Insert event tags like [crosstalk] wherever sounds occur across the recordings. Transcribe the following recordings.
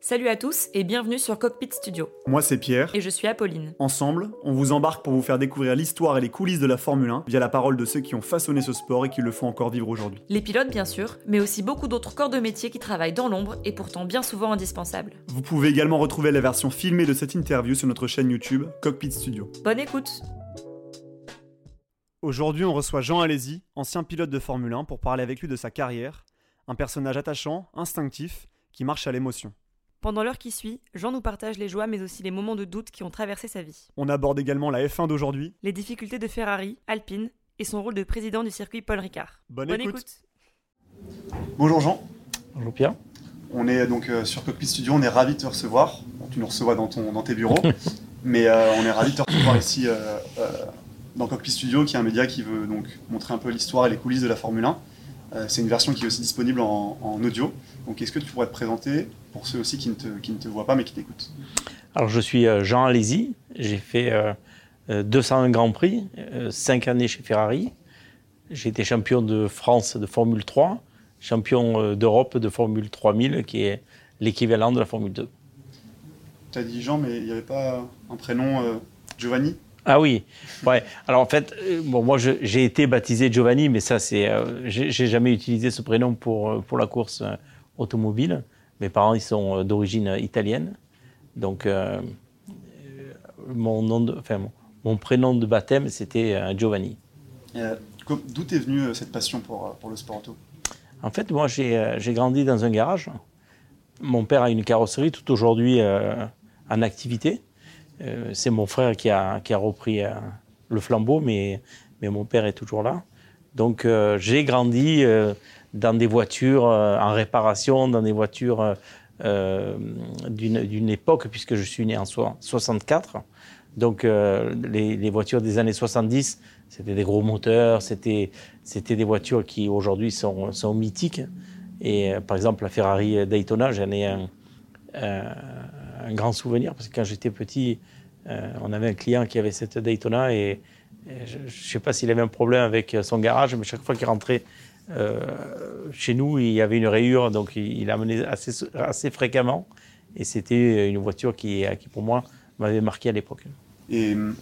Salut à tous et bienvenue sur Cockpit Studio. Moi c'est Pierre. Et je suis Apolline. Ensemble, on vous embarque pour vous faire découvrir l'histoire et les coulisses de la Formule 1 via la parole de ceux qui ont façonné ce sport et qui le font encore vivre aujourd'hui. Les pilotes bien sûr, mais aussi beaucoup d'autres corps de métier qui travaillent dans l'ombre et pourtant bien souvent indispensables. Vous pouvez également retrouver la version filmée de cette interview sur notre chaîne YouTube Cockpit Studio. Bonne écoute Aujourd'hui on reçoit Jean Alési, ancien pilote de Formule 1, pour parler avec lui de sa carrière, un personnage attachant, instinctif, qui marche à l'émotion. Pendant l'heure qui suit, Jean nous partage les joies mais aussi les moments de doute qui ont traversé sa vie. On aborde également la F1 d'aujourd'hui, Les difficultés de Ferrari, Alpine et son rôle de président du circuit Paul Ricard. Bonne, écoute. Bonjour Jean, Bonjour Pierre. on est donc euh, sur Cockpit Studio, on est ravis de te recevoir. Bon, tu nous recevras dans, ton, dans tes bureaux, [laughs] mais euh, on est ravis de te recevoir ici euh, euh, dans Cockpit Studio, qui est un média qui veut donc montrer un peu l'histoire et les coulisses de la Formule 1. Euh, c'est une version qui est aussi disponible en, en audio. Donc est-ce que tu pourrais te présenter pour ceux aussi qui ne te, qui ne te voient pas mais qui t'écoutent? Alors je suis euh, Jean Alési, j'ai fait euh, euh, 201 Grands Prix, 5 années chez Ferrari. J'ai été champion de France de Formule 3, champion euh, d'Europe de Formule 3000, qui est l'équivalent de la Formule 2. Tu as dit Jean, mais il n'y avait pas un prénom euh, Giovanni? Ah oui, ouais. Alors en fait, euh, bon, moi j'ai été baptisé Giovanni, mais ça c'est, euh, j'ai jamais utilisé ce prénom pour euh, pour la course euh, automobile. Mes parents ils sont euh, d'origine italienne, donc euh, mon nom, de, enfin mon, prénom de baptême c'était euh, Giovanni. D'où t'es venue cette passion pour, pour le sport auto? En fait, moi j'ai grandi dans un garage. Mon père a une carrosserie tout aujourd'hui euh, en activité. Euh, c'est mon frère qui a, qui a repris le flambeau, mais, mais mon père est toujours là. Donc j'ai grandi dans des voitures euh, en réparation, dans des voitures euh, euh, d'une époque, puisque je suis né en soi- 64. Donc les, les voitures des années 70, c'était des gros moteurs, c'était des voitures qui aujourd'hui sont, sont mythiques. Et par exemple, la Ferrari Daytona, j'en ai un, grand souvenir parce que quand j'étais petit, on avait un client qui avait cette Daytona et, je ne sais pas s'il avait un problème avec son garage, mais chaque fois qu'il rentrait chez nous, il y avait une rayure, donc il, il amenait assez, assez fréquemment. Et c'était une voiture qui, qui pour moi, m'avait marqué à l'époque. Et euh,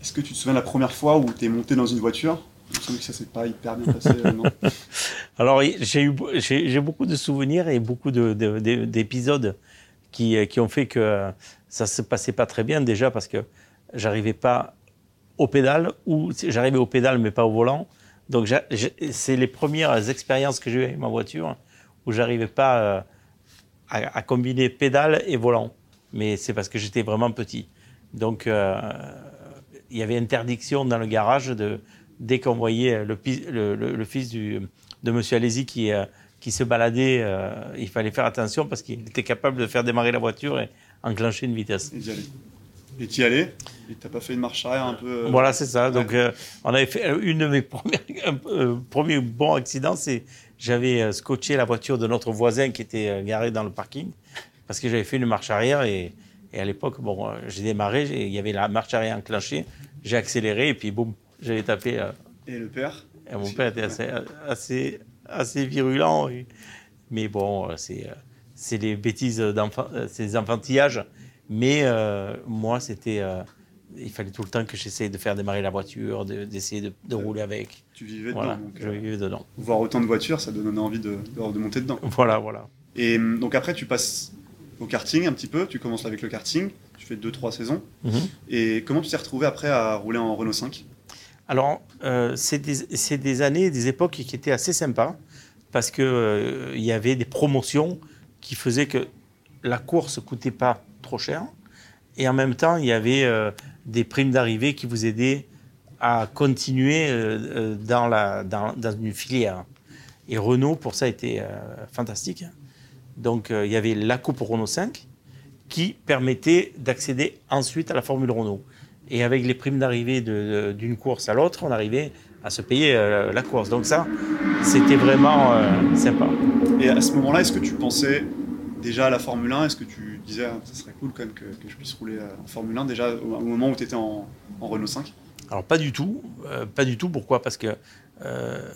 est-ce que tu te souviens de la première fois où tu es monté dans une voiture? Il me semble que ça s'est pas hyper bien passé, euh, non? [laughs] Alors, j'ai eu j'ai beaucoup de souvenirs et beaucoup de- de- de- d'épisodes qui, qui ont fait que ça se passait pas très bien. Déjà parce que j'arrivais pas au pédale ou j'arrivais au pédale mais pas au volant. Donc, c'est les premières expériences que j'ai eues avec ma voiture où j'arrivais pas euh, à, combiner pédale et volant. Mais c'est parce que j'étais vraiment petit. Donc, euh, il y avait interdiction dans le garage dès qu'on voyait le, fils de Monsieur Alési qui, euh, se baladait, il fallait faire attention parce qu'il était capable de faire démarrer la voiture et enclencher une vitesse. Et. Et t'y allais Et t'as pas fait une marche arrière un peu euh, Voilà, c'est ça. Donc, euh, on avait fait euh, une de mes [laughs] premières, euh, premiers bons accidents, c'est j'avais scotché la voiture de notre voisin qui était garé dans le parking parce que j'avais fait une marche arrière et, et à l'époque, bon, j'ai démarré, il y avait la marche arrière enclenchée, j'ai accéléré et puis boum, j'avais tapé. euh, Et le père Et mon père était assez, assez, assez virulent. et- mais bon, c'est, les bêtises des enfantillages. Mais euh, moi, c'était. euh, il fallait tout le temps que j'essaye de faire démarrer la voiture, de- d'essayer de, de rouler avec. Tu vivais dedans. Voilà, donc, je euh, vivais dedans. voir autant de voitures, ça donne envie de, de, de monter dedans. Voilà, voilà. Et euh, donc après, tu passes au karting un petit peu. Tu commences avec le karting. Tu fais 2-3 saisons. Mhm. Et comment tu t'es retrouvé après à rouler en Renault 5 Alors, euh, c'est des, c'est des années, des époques qui étaient assez sympas parce qu'il il y avait des promotions qui faisaient que la course ne coûtait pas trop cher et en même temps, il y avait euh, des primes d'arrivée qui vous aidaient à continuer euh, euh, dans, la, dans, une filière. Et Renault, pour ça, était fantastique. Donc, il y avait la Coupe Renault 5 qui permettait d'accéder ensuite à la Formule Renault. Et avec les primes d'arrivée d'une course à l'autre, on arrivait à se payer la course. Donc ça, c'était vraiment sympa. Et à ce moment-là, est-ce que tu pensais déjà à la Formule 1 Est-ce que tu disais, ça serait cool quand même que, je puisse rouler euh, en Formule 1 déjà au, moment où tu étais en, en Renault 5 Alors pas du tout, euh, pas du tout. Pourquoi? Parce que euh,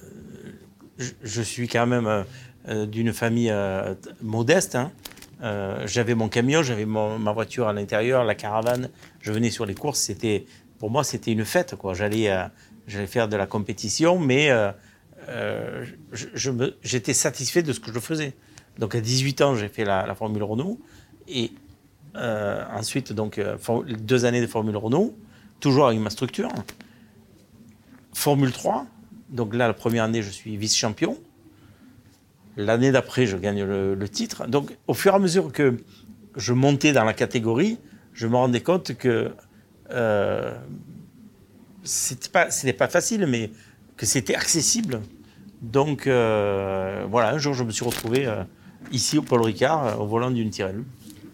je, suis quand même d'une famille modeste. hein. J'avais mon camion, j'avais ma voiture à l'intérieur, la caravane. Je venais sur les courses. C'était, pour moi, c'était une fête. Quoi. J'allais, j'allais faire de la compétition, mais j'étais satisfait de ce que je faisais. Donc à 18 ans, j'ai fait la, Formule Renault. Et ensuite, donc, deux années de Formule Renault, toujours avec ma structure. Formule 3. Donc là, la première année, je suis vice-champion. L'année d'après, je gagne le, titre. Donc, au fur et à mesure que je montais dans la catégorie, je me rendais compte que euh, c'était pas, facile, mais que c'était accessible. Donc, euh, voilà, un jour, je me suis retrouvé euh, ici au Paul Ricard, euh, au volant d'une Tyrrell.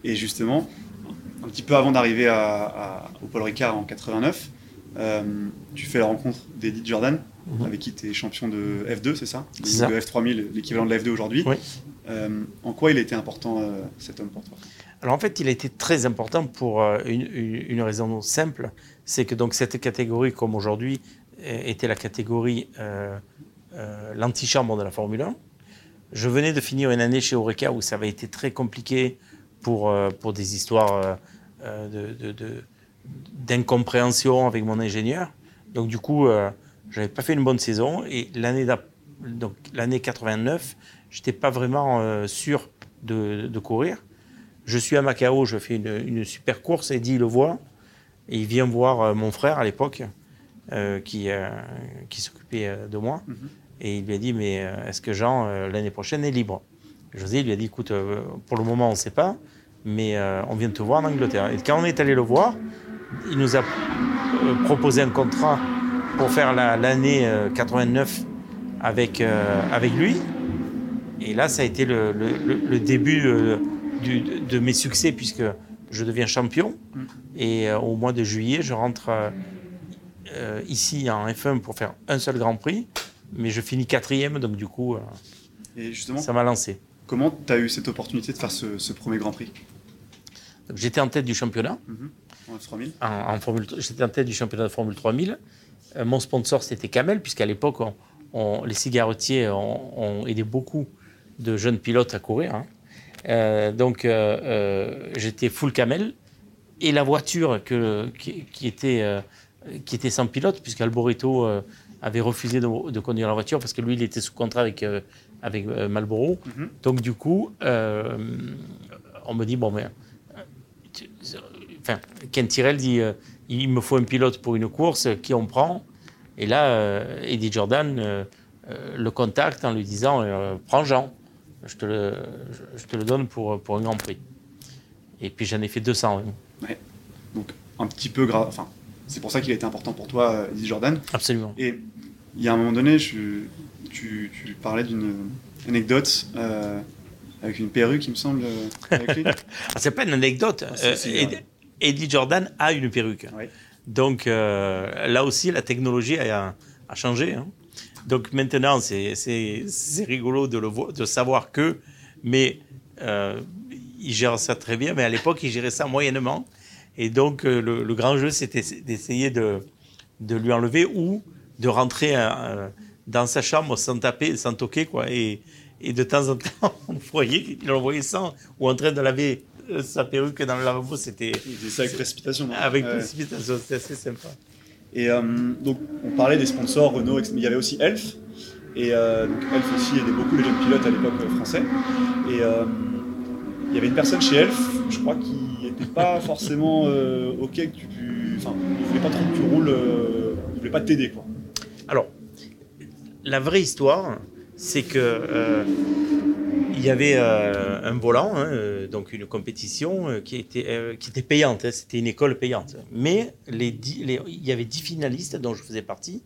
Et justement, un petit peu avant d'arriver au Paul Ricard en 89, tu fais la rencontre d'Edith Jordan, Mhm. avec qui tu es champion de F2, c'est ça? De F3000, l'équivalent de la F2 aujourd'hui. Euh, en quoi il a été important euh, cet homme pour toi? Alors en fait, il a été très important pour euh, une, raison simple, c'est que donc cette catégorie, comme aujourd'hui, était la catégorie l'antichambre de la Formule 1. Je venais de finir une année chez Oreca où ça avait été très compliqué pour, pour des histoires d'incompréhension de, avec mon ingénieur. Donc du coup, j'avais pas fait une bonne saison et l'année donc l'année 89, j'étais pas vraiment euh, sûr de, de, courir. Je suis à Macao, je fais une, une super course, Eddie le voit et il vient voir euh, mon frère à l'époque euh, qui, qui s'occupait de moi mhm. et il lui a dit mais est-ce que Jean l'année prochaine est libre? José lui a dit écoute pour le moment on ne sait pas mais on vient de te voir en Angleterre. Et quand on est allé le voir, il nous a proposé un contrat pour faire l'année 89 euh, avec, euh, avec lui. Et là, ça a été le, le, début euh, du, de mes succès puisque je deviens champion. Mm. Et au mois de juillet, je rentre ici en F1 pour faire un seul Grand Prix. Mais je finis quatrième, donc du coup, Et justement, ça m'a lancé. Comment tu as eu cette opportunité de faire ce, premier Grand Prix? J'étais en tête du championnat. Mm-hmm. En 3000 J'étais en tête du championnat de Formule 3000. Euh, mon sponsor, c'était Camel, puisqu'à l'époque, les cigarettiers ont, aidé beaucoup de jeunes pilotes à courir. Hein. Euh, donc, euh, j'étais full Camel. Et la voiture qui, était, qui était sans pilote, puisqu'Alboreto avait refusé de, conduire la voiture parce que lui, il était sous contrat avec, avec Marlboro. Mhm. Donc, du coup, on me dit bon, mais. Enfin, Ken Tyrell dit il me faut un pilote pour une course, qui on prend? Et là, euh, Eddie Jordan euh, euh, le contacte en lui disant Prends Jean, je te le, je, te le donne pour, pour un Grand Prix. Et puis j'en ai fait 200. Ouais. Donc un petit peu grave. Enfin, c'est pour ça qu'il a été important pour toi, Eddie Jordan. Absolument. Et il y a un moment donné, tu, tu, parlais d'une anecdote avec une perruque, il me semble. [laughs] Ah, c'est pas une anecdote. Ah, Eddie Jordan a une perruque. Donc euh, là aussi, la technologie a, changé. Hein. Donc maintenant, c'est rigolo de, le de savoir que, mais euh, il gère ça très bien, mais à l'époque, il gérait ça moyennement. Et donc euh, le, grand jeu, c'était d'essayer de, de, lui enlever ou de rentrer dans sa chambre sans taper, sans toquer. Quoi, et, et de temps en [laughs] temps, on voyait qu'il envoyait sans, ou en train de laver [laughs] sa perruque dans le lavabo, c'était. ça avec précipitation. Avec précipitation, c'était assez sympa. Et euh, donc, on parlait des sponsors Renault, mais il y avait aussi Elf. Et euh, donc Elf aussi aidait beaucoup les jeunes pilotes à l'époque français. Et il y avait une personne chez Elf, je crois, qui n'était pas [laughs] forcément OK que tu. Enfin, il voulait pas trop que tu roules, il voulait pas t'aider, quoi. Alors, la vraie histoire, c'est que il y avait euh, un volant, hein, euh, donc une compétition euh, qui, était, qui était payante, hein, c'était une école payante. Mais les, il y avait dix finalistes dont je faisais partie.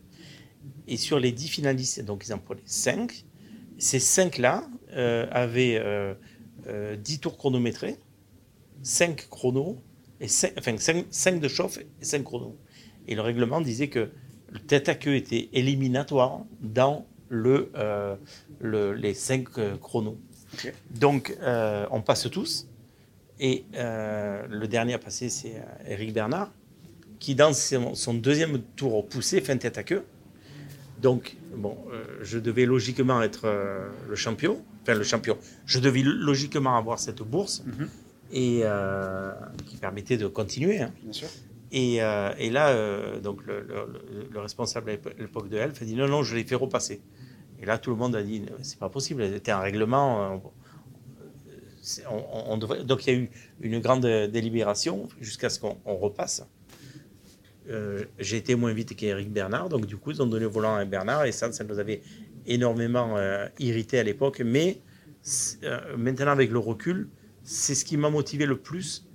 Et sur les dix finalistes, donc ils en prenaient cinq. Ces cinq-là avaient dix tours chronométrés, cinq chronos, et enfin cinq, de chauffe et cinq chronos. Et le règlement disait que le tête à queue était éliminatoire dans le, le les cinq chronos. Donc, euh, on passe tous. Et euh, le dernier à passer, c'est Eric euh, Bernard, qui, dans son deuxième tour au poussé, fait un tête à queue. Donc, bon, euh, je devais logiquement être le champion. Enfin, le champion. Je devais logiquement avoir cette bourse Mhm. et qui permettait de continuer. hein. Bien sûr. Et, et là, donc le, le- le- le responsable à l'épo- l'époque de Elf a dit non, non, je l'ai fait repasser. Et là, tout le monde a dit c'est pas possible, c'était un règlement. euh, on- on- on devrait- Donc il y a eu une grande délibération jusqu'à ce qu'on on repasse. Euh, J'ai été moins vite qu'Éric Bernard, donc du coup, ils ont donné le volant à Bernard et ça, ça nous avait énormément euh, irrité à l'époque. Mais euh, maintenant, avec le recul, c'est ce qui m'a motivé le plus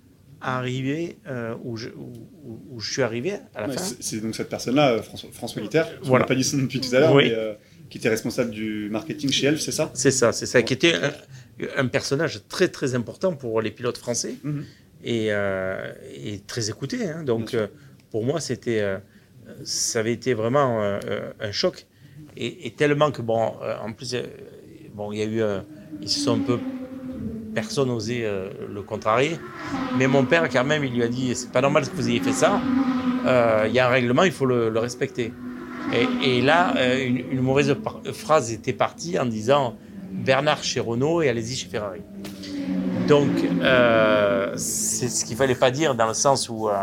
à arriver où, je, où, où- où je suis arrivé à la Ouais, fin. c'est donc cette personne-là, François, François Litter, on Voilà. n'a pas dit nom depuis tout à l'heure, Oui. mais qui était responsable du marketing chez Elf, c'est ça? C'est ça, c'est ça, qui était un, un personnage très très important pour les pilotes français Mhm. et, euh, et très écouté. hein. Donc euh, pour moi, c'était, euh, ça avait été vraiment un choc. Et, et tellement que, bon, en plus, bon, il y a eu, ils se sont un peu, personne n'osait euh, le contrarier. Mais mon père, quand même, il lui a dit, c'est pas normal que vous ayez fait ça. Il y a un règlement, il faut le, le respecter. Et, là, euh, une, mauvaise phrase était partie en disant Bernard chez Renault et allez-y chez Ferrari. Donc, euh, c'est ce qu'il fallait pas dire dans le sens où euh,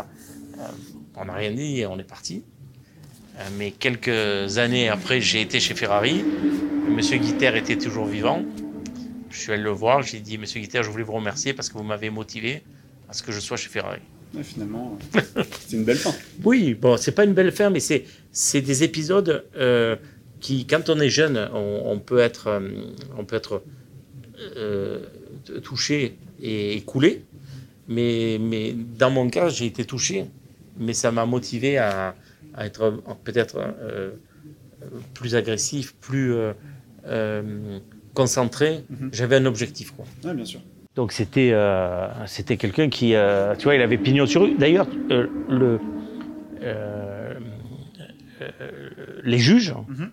on n'a rien dit et on est parti. Mais quelques années après, j'ai été chez Ferrari. Monsieur Guiter était toujours vivant. Je suis allé le voir. J'ai dit Monsieur Guiter, je voulais vous remercier parce que vous m'avez motivé à ce que je sois chez Ferrari. Ouais, Finalement, euh, [laughs] c'est une belle fin. Oui, bon, c'est pas une belle fin, mais c'est c'est des épisodes euh, qui, quand on est jeune, on, on peut être on peut être euh, touché et coulé. Mais mais dans mon cas, j'ai été touché, mais ça m'a motivé à, à être peut-être euh, plus agressif, plus concentré. Mhm. J'avais un objectif, quoi. Ouais, bien sûr. Donc c'était euh, c'était quelqu'un qui, euh, tu vois, il avait pignon sur rue. D'ailleurs, euh, le les juges, Mhm.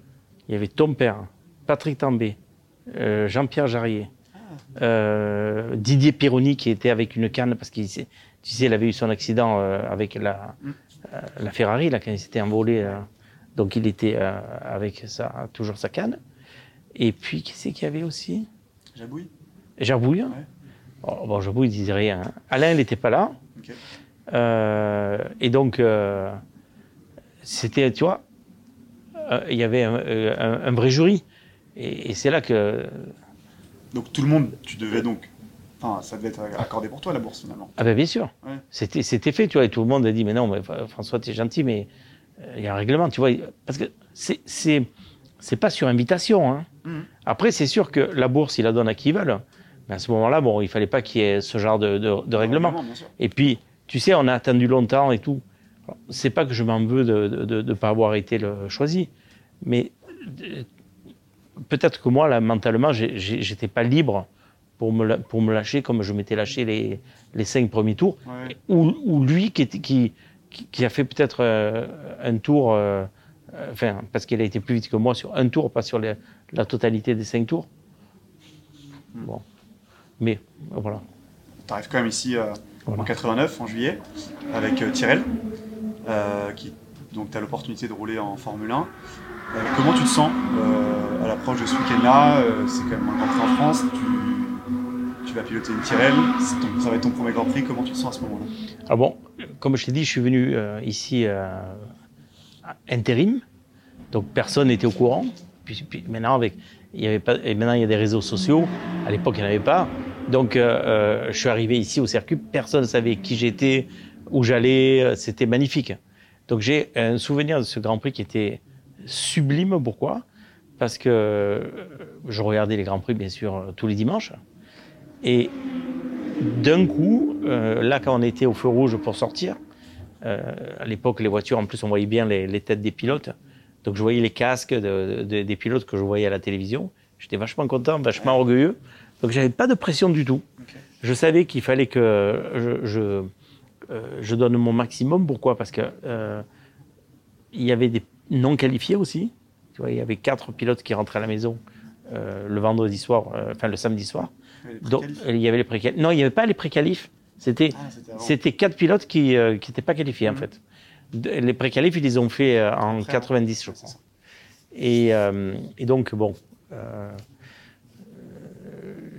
il y avait ton père, Patrick Tambay, Jean-Pierre Jarrier, euh, Didier Pironi qui était avec une canne parce qu'il tu sais, il avait eu son accident avec la Mhm. la Ferrari là quand il s'était envolé. donc il était avec sa, toujours sa canne. Et puis qui c'est qu'il y avait aussi? Jabouille. Ouais. Oh, bon, Gerbouille, il disait rien. Alain, il n'était pas là. Euh, et donc, euh, c'était, tu vois, euh, il y avait un, un- un vrai jury. Et, et c'est là que. Donc tout le monde, tu devais donc. Enfin, ça devait être accordé pour toi la bourse finalement. Ah ben bien sûr. Ouais. C'était, c'était fait, tu vois. Et tout le monde a dit, mais non, mais Fra- François, tu es gentil, mais euh, il y a un règlement, tu vois. Parce que c'est, pas sur invitation. Hein. Mhm. Après, c'est sûr que la bourse, il la donne à qui ils veulent. Mais à ce moment-là, bon, il fallait pas qu'il y ait ce genre de, de- de règlement. Et puis, tu sais, on a attendu longtemps et tout. C'est pas que je m'en veux de ne pas avoir été le choisi, mais euh, peut-être que moi, là, mentalement, j'étais pas libre pour me, la- pour me lâcher comme je m'étais lâché les, les cinq premiers tours. Ouais. Ou, ou lui qui, était- qui, qui, qui a fait peut-être euh, un tour, euh, euh, enfin, parce qu'il a été plus vite que moi sur un tour, pas sur les- la totalité des cinq tours. Bon. Mais voilà. Tu arrives quand même ici euh, Voilà. en 89, en juillet, avec euh, Tyrrell, euh, qui donc tu as l'opportunité de rouler en Formule 1. Euh, comment tu te sens à l'approche de ce week-end-là C'est quand même un Grand Prix en France. Tu, tu vas piloter une ton- ça va être ton premier Grand Prix. Comment tu te sens à ce moment-là? Ah bon, comme je t'ai dit, je suis venu ici intérim, donc personne n'était au courant. Puis, puis maintenant, avec, il y avait pas, et maintenant il y a des réseaux sociaux. À l'époque, il n'y en avait pas. Donc, euh, euh, je suis arrivé ici au circuit, personne ne savait qui j'étais, où j'allais. euh, C'était magnifique. Donc, j'ai un souvenir de ce Grand Prix qui était sublime. Pourquoi? Parce que je regardais les Grands Prix, bien sûr, tous les dimanches. Et d'un coup, là, quand on était au feu rouge pour sortir, à l'époque, les voitures, en plus, on voyait bien les, têtes des pilotes. Donc, je voyais les casques de- de- des pilotes que je voyais à la télévision. J'étais vachement content, vachement orgueilleux. Donc, j'avais pas de pression du tout. Je savais qu'il fallait que je, je, euh, je donne mon maximum. Pourquoi? Parce que euh, il y avait des non qualifiés aussi. Tu vois, il y avait quatre pilotes qui rentraient à la maison euh, le vendredi soir, enfin le samedi soir. Donc, il y avait les préqualifs. Non, il n'y avait pas les préqualifs. C'était Ah, c'était quatre pilotes qui n'étaient pas qualifiés, en Mhm. fait. Les préqualifs, ils les ont fait en Après, 90, je crois. Et, et donc, bon,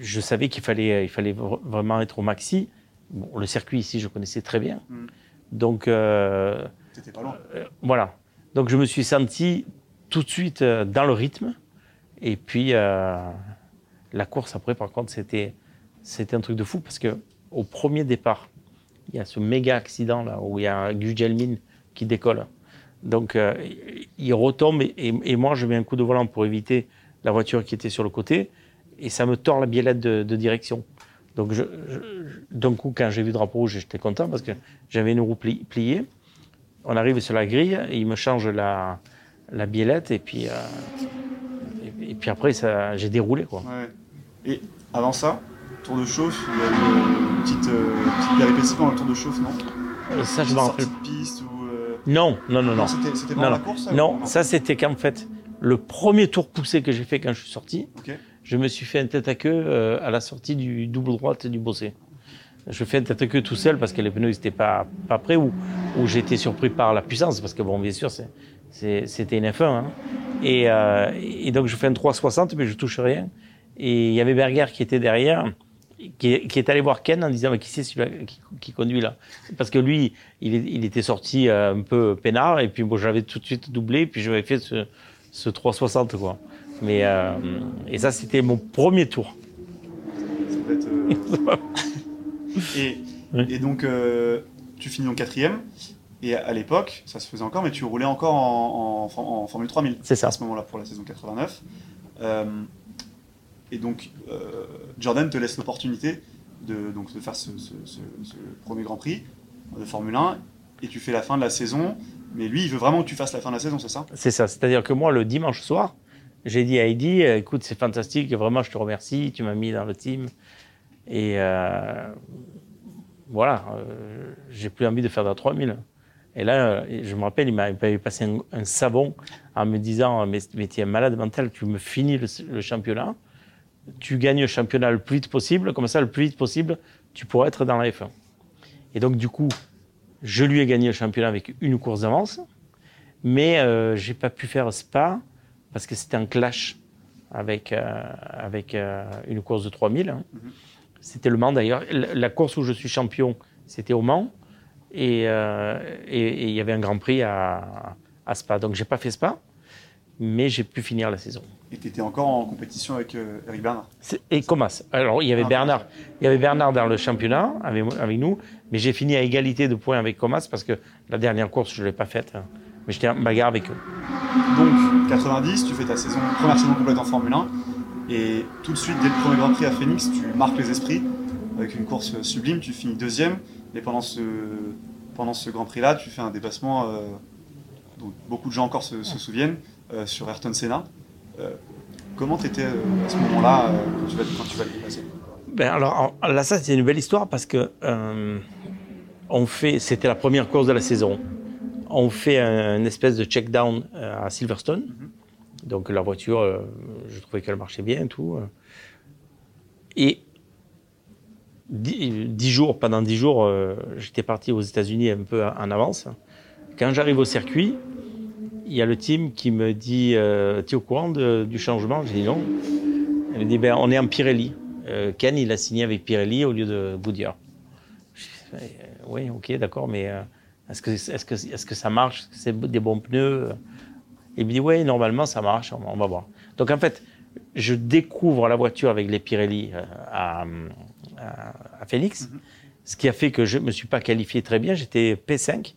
je savais qu'il fallait, il fallait vr- vraiment être au maxi. Bon, le circuit ici, je connaissais très bien. Mm. Donc, euh, pas loin. euh, voilà. Donc, je me suis senti tout de suite euh, dans le rythme. Et puis, euh, la course après, par contre, c'était, c'était un truc de fou parce que au premier départ, il y a ce méga accident là où il y a Gugelmin qui décolle. Donc, euh, il retombe et, et- et moi, je mets un coup de volant pour éviter la voiture qui était sur le côté et ça me tord la biellette de, de direction. Donc, je, je- d'un coup, quand j'ai vu le drapeau rouge, j'étais content parce que j'avais une roue pli- pliée. On arrive sur la grille, et il me change la, la biellette et puis, euh, et, et puis après, ça, j'ai déroulé. Quoi. Ouais. Et avant ça, tour de chauffe, il y a une petite, euh, petite pendant le tour de chauffe, non? Euh, Ça, je m'en rappelle. piste ou. euh, Non, non, non, non. C'était c'était pendant Non, la non. course ça, Non, ou ça c'était qu'en fait, le premier tour poussé que j'ai fait quand je suis sorti, Ok. Je me suis fait un tête à queue euh, à la sortie du double droite du Bossé. Je fais un tête à queue tout seul parce que les pneus n'étaient pas, pas prêts ou, ou été surpris par la puissance parce que bon, bien sûr, c'était une F1. hein. Et, euh, et donc je fais un 360 mais je touche rien. Et il y avait Berger qui était derrière, qui, qui est allé voir Ken en disant mais qui c'est celui-là qui, qui conduit là? Parce que lui, il, il était sorti euh, un peu peinard et puis bon, j'avais tout de suite doublé puis j'avais fait ce, ce 360 quoi. Mais euh, et ça c'était mon premier tour. Ça euh, [laughs] et, Oui. et donc, euh, tu finis en quatrième. Et à l'époque, ça se faisait encore, mais tu roulais encore en, en, en Formule 3000 C'est ça. à ce moment-là pour la saison 89. Euh, et donc, euh, Jordan te laisse l'opportunité de, donc, de faire ce, ce- ce- ce premier Grand Prix de Formule 1 et tu fais la fin de la saison. Mais lui, il veut vraiment que tu fasses la fin de la saison, c'est ça? C'est ça. C'est-à-dire que moi, le dimanche soir, j'ai dit à Heidi, euh, écoute, c'est fantastique, vraiment, je te remercie, tu m'as mis dans le team. Et euh, voilà, euh, j'ai plus envie de faire de la 3000. Et là, euh, je me rappelle, il m'a- il m'avait passé un, un savon en me disant, mais, mais tu es un malade mental, tu me finis le, le championnat, tu gagnes le championnat le plus vite possible, comme ça, le plus vite possible, tu pourras être dans la F1. Et donc, du coup, je lui ai gagné le championnat avec une course d'avance. Mais euh, j'ai pas pu faire Spa parce que c'était un clash avec, euh, avec euh, une course de 3000. hein. Mhm. C'était le Mans d'ailleurs. La, course où je suis champion, c'était au Mans. Et euh, il y avait un Grand Prix à, à Spa. Donc j'ai pas fait Spa, mais j'ai pu finir la saison. Et tu étais encore en compétition avec Eric Bernard? Et Comas. Alors il y avait Ah, Bernard, il y avait Bernard dans le championnat avec, avec nous, mais j'ai fini à égalité de points avec Comas parce que la dernière course je l'ai pas faite, hein. Mais j'étais en bagarre avec eux. Donc, 90, tu fais ta saison, première saison complète en Formule 1. Et tout de suite, dès le premier Grand Prix à Phoenix, tu marques les esprits avec une course sublime. Tu finis deuxième. Et pendant ce, pendant ce Grand Prix-là, tu fais un dépassement euh, dont beaucoup de gens encore se, se souviennent euh, sur Ayrton Senna. Euh, comment tu étais à ce moment-là quand, tu vas, le dépasser? Ben alors là, ça c'est une belle histoire parce que on fait, c'était la première course de la saison. On fait un, une espèce de check down euh, à Silverstone. Donc la voiture, euh, je trouvais qu'elle marchait bien et tout. euh. Et dix, dix jours, pendant dix jours, j'étais parti aux États-Unis un peu en avance. Quand j'arrive au circuit, il y a le team qui me dit euh, Tu es au courant de- du changement? J'ai dit non. Elle me dit ben, On est en Pirelli. Euh, Ken, il a signé avec Pirelli au lieu de Goodyear. Euh, oui, ok, d'accord, mais euh, est-ce que, ça marche? Est-ce que c'est des bons pneus? Il me dit Oui, normalement, ça marche, on, on va voir. Donc en fait, je découvre la voiture avec les Pirelli euh, à, à, à Phoenix, Mhm. ce qui a fait que je ne me suis pas qualifié très bien. J'étais P5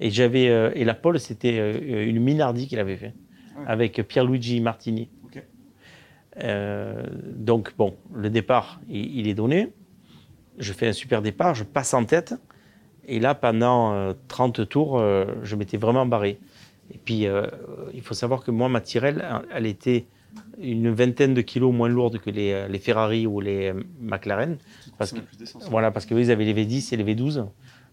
et, j'avais, euh, et la pole, c'était euh, une Minardi qu'il avait fait Ouais. avec Pierluigi Martini. Euh, donc, bon, le départ, il, il est donné. Je fais un super départ, je passe en tête. Et là, pendant euh, 30 tours, euh, je m'étais vraiment barré. Et puis, euh, il faut savoir que moi, ma Tyrrell, elle était une vingtaine de kilos moins lourde que les, euh, les Ferrari ou les McLaren. Parce que, voilà, parce qu'eux, ils avaient les V10 et les V12.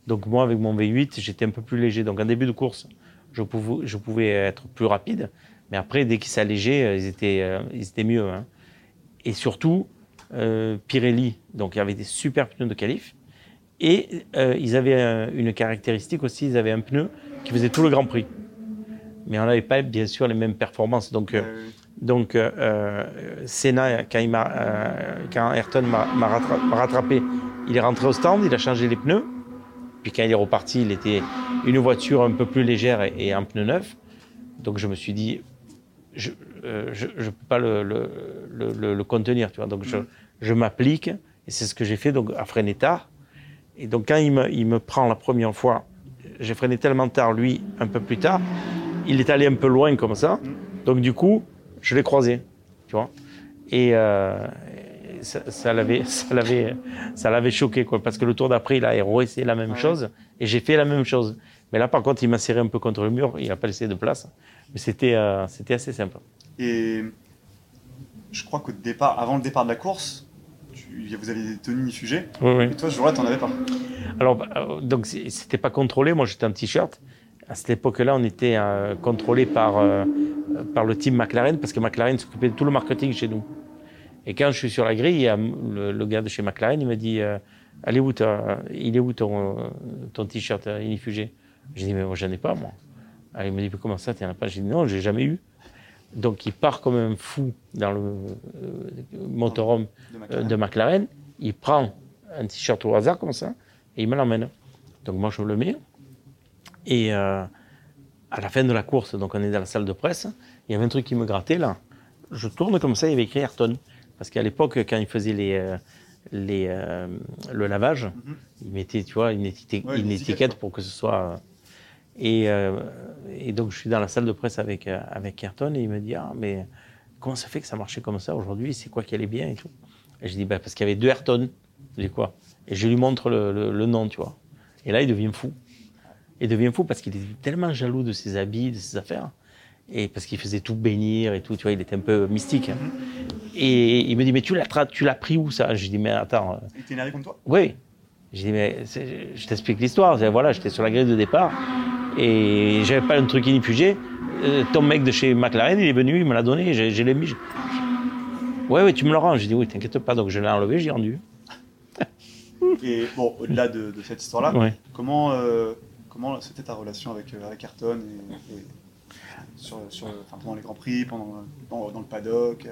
Donc moi, avec mon V8, j'étais un peu plus léger. Donc en début de course, je pouvais, je pouvais être plus rapide. Mais après, dès qu'ils s'allégeaient, ils étaient, ils étaient mieux. hein. Et surtout, Pirelli, donc il y avait des super pneus de qualif. Et euh, ils avaient une caractéristique aussi, ils avaient un pneu qui faisait tout le Grand Prix. mais on n'avait pas bien sûr les mêmes performances. Donc, euh, donc euh, euh, Senna, quand, il m'a, quand Ayrton m'a, m'a rattra- m'a rattrapé, il est rentré au stand, il a changé les pneus. Puis quand il est reparti, il était une voiture un peu plus légère et, et un pneu neuf. Donc je me suis dit, je ne peux pas le, le, le- le- le contenir. Tu vois. Donc je, Mhm. je m'applique, et c'est ce que j'ai fait donc, à freiner tard. Et donc quand il me, il me prend la première fois, j'ai freiné tellement tard, lui un peu plus tard, il est allé un peu loin comme ça. Donc du coup, je l'ai croisé, tu vois. Et, euh, ça, ça l'avait, [laughs] ça l'avait, ça l'avait choqué, quoi, parce que le tour d'après, il a essayé la même Ouais. chose, et j'ai fait la même chose. Mais là, par contre, il m'a serré un peu contre le mur, il n'a pas laissé de place. Mais c'était, euh, c'était assez simple. Et je crois qu'au départ, avant le départ de la course, vous aviez des tenues fugées. Oui, oui. Et toi, ce jour-là, t'en avais pas. Alors, bah, euh, donc, c'était pas contrôlé. Moi, j'étais en t-shirt. À cette époque-là, on était euh, contrôlé par, euh, par le team McLaren parce que McLaren s'occupait de tout le marketing chez nous. Et quand je suis sur la grille, il y a le, le gars de chez McLaren, il me dit euh, Allez, où il est où ton, ton t-shirt inifugé J'ai dit Mais moi, j'en ai pas, moi. Ah, il me dit Comment ça, tu n'en as pas? J'ai dit Non, j'ai jamais eu. Donc, il part comme un fou dans le euh, motorhome De euh, McLaren. de McLaren, il prend un t-shirt au hasard comme ça et il me l'emmène. Donc moi je le mets et euh, à la fin de la course, donc on est dans la salle de presse, il y avait un truc qui me grattait là. Je tourne comme ça, il y avait écrit Ayrton parce qu'à l'époque quand il faisait les, les euh, le lavage, Mhm. il mettait tu vois une étiquette, Ouais, une une étiquette étiquette, pour que ce soit et, euh, et donc je suis dans la salle de presse avec euh, avec Ayrton et il me dit ah mais comment ça fait que ça marchait comme ça aujourd'hui? C'est quoi qui allait bien et tout? Et je dis bah parce qu'il y avait deux Ayrton. Je dis quoi? Et je lui montre le, le- le nom, tu vois. Et là il devient fou. Il devient fou parce qu'il était tellement jaloux de ses habits, de ses affaires. Et parce qu'il faisait tout bénir et tout, tu vois, il était un peu mystique. Et il me dit, mais tu l'as, tu l'as pris où ça? Je dis, mais attends, Il était énervé contre toi? oui. Je dis, mais je t'explique l'histoire. Voilà, j'étais sur la grille de départ et j'avais pas un truc inifugé. Euh, ton mec de chez McLaren, il est venu, il me l'a donné, j'ai, j'ai l'ai mis. Ouais, ouais, tu me le rends. J'ai dit, oui, t'inquiète pas. Donc je l'ai enlevé, j'ai rendu. Et bon, au-delà de, de cette histoire-là, Ouais. comment, euh, comment c'était ta relation avec, euh, avec Ayrton et, et sur, sur, enfin, pendant les Grands Prix, pendant, dans, dans le paddock?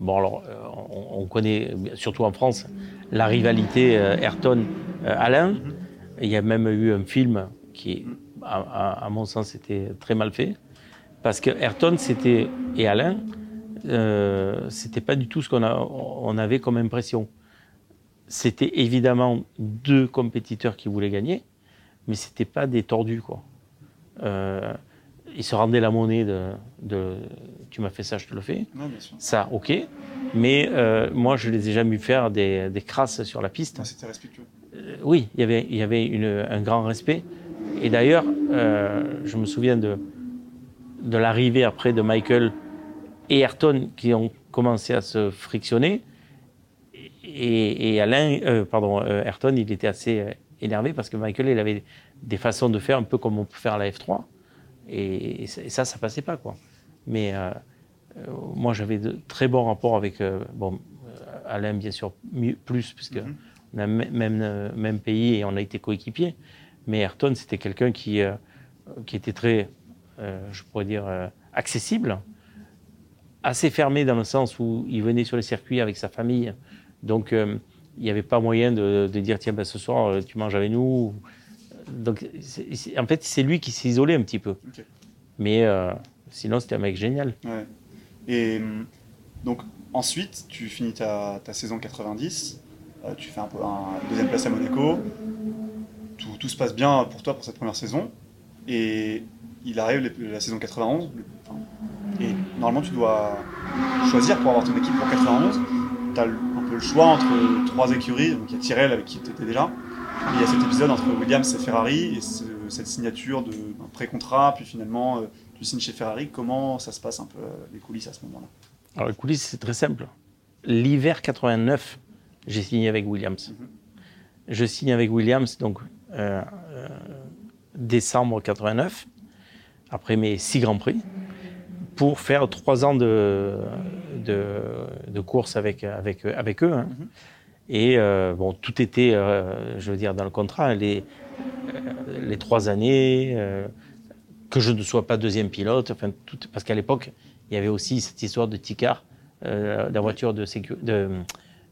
Bon, alors, euh, on, on connaît, surtout en France, la rivalité euh, Ayrton-Alain. Mhm. Il y a même eu un film qui, à, à- à mon sens, était très mal fait. Parce que Ayrton c'était, et Alain, euh, c'était pas du tout ce qu'on a- on avait comme impression. C'était évidemment deux compétiteurs qui voulaient gagner, mais c'était pas des tordus, quoi. Euh, ils se rendaient la monnaie de, de tu m'as fait ça, je te le fais. Ouais, bien sûr. Ça, ok. Mais euh, moi, je les ai jamais vu faire des, des crasses sur la piste. C'était respectueux. Euh, oui, il y avait, il y avait une- un grand respect. Et d'ailleurs, euh, je me souviens de, de l'arrivée après de Michael et Ayrton qui ont commencé à se frictionner. Et, et Alain, euh, pardon, euh, Ayrton, il était assez énervé parce que Michael, il avait des façons de faire un peu comme on peut faire à la F3. Et, et ça, ça, passait pas, quoi. Mais euh, moi, j'avais de très bons rapports avec, bon, Alain, bien sûr, mieux- plus, puisque Mhm. on a me- même, même pays et on a été coéquipiers. Mais Ayrton, c'était quelqu'un qui, euh, qui était très, euh, je pourrais dire, euh, accessible, assez fermé dans le sens où il venait sur les circuits avec sa famille. Donc, il n'y avait pas moyen de, de dire, tiens, ben, ce soir, tu manges avec nous. Donc, c'est- c'est- en fait, c'est lui qui s'est isolé un petit peu. Mais sinon, c'était un mec génial. Ouais. Et donc, ensuite, tu finis ta, ta saison 90, euh, tu fais un peu un deuxième place à Monaco, tout, tout se passe bien pour toi pour cette première saison, et il arrive la saison 91, le- enfin, et normalement tu dois choisir pour avoir ton équipe pour 91, tu as un peu le choix entre trois écuries, donc il y a Tyrrell avec qui tu étais déjà, et il y a cet épisode entre Williams et Ferrari, et ce- cette signature d'un pré-contrat, puis finalement euh, tu signes chez Ferrari, comment ça se passe un peu euh, les coulisses à ce moment-là? Alors, les coulisses, c'est très simple. L'hiver 89, j'ai signé avec Williams. Mhm. Je signe avec Williams, donc euh, euh, décembre 89, après mes six grands prix, pour faire trois ans de, de, de course avec, avec, avec eux. hein. Mhm. Et euh, bon, tout était, euh, je veux dire, dans le contrat. Les, les trois années, que je ne sois pas deuxième pilote, enfin, tout, parce qu'à l'époque, il y avait aussi cette histoire de TICAR, euh, la voiture de, sécu- de,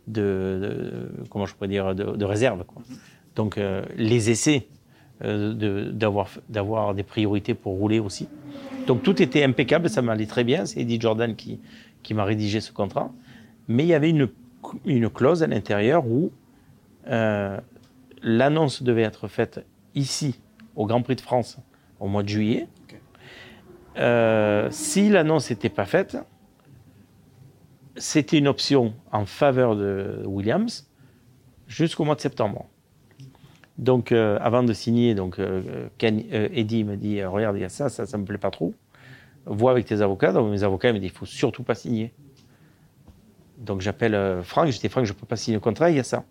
de, de- comment je pourrais dire, de, de réserve. Quoi. Donc, euh, les essais euh, de- d'avoir des priorités pour rouler aussi. Donc, tout était impeccable, ça m'allait très bien. C'est Eddie Jordan qui, qui m'a rédigé ce contrat. Mais il y avait une, une clause à l'intérieur où euh, l'annonce devait être faite ici, au Grand Prix de France, au mois de juillet. Euh, si l'annonce n'était pas faite, c'était une option en faveur de Williams jusqu'au mois de septembre. Donc, euh, avant de signer, donc, euh, Ken- euh, Eddie me dit Regarde, il y a ça, ça, ça me plaît pas trop. Vois avec tes avocats. Donc, mes avocats me disent Il faut surtout pas signer. Donc, j'appelle Franck. Je dis Franck, je peux pas signer le contrat, il y a ça.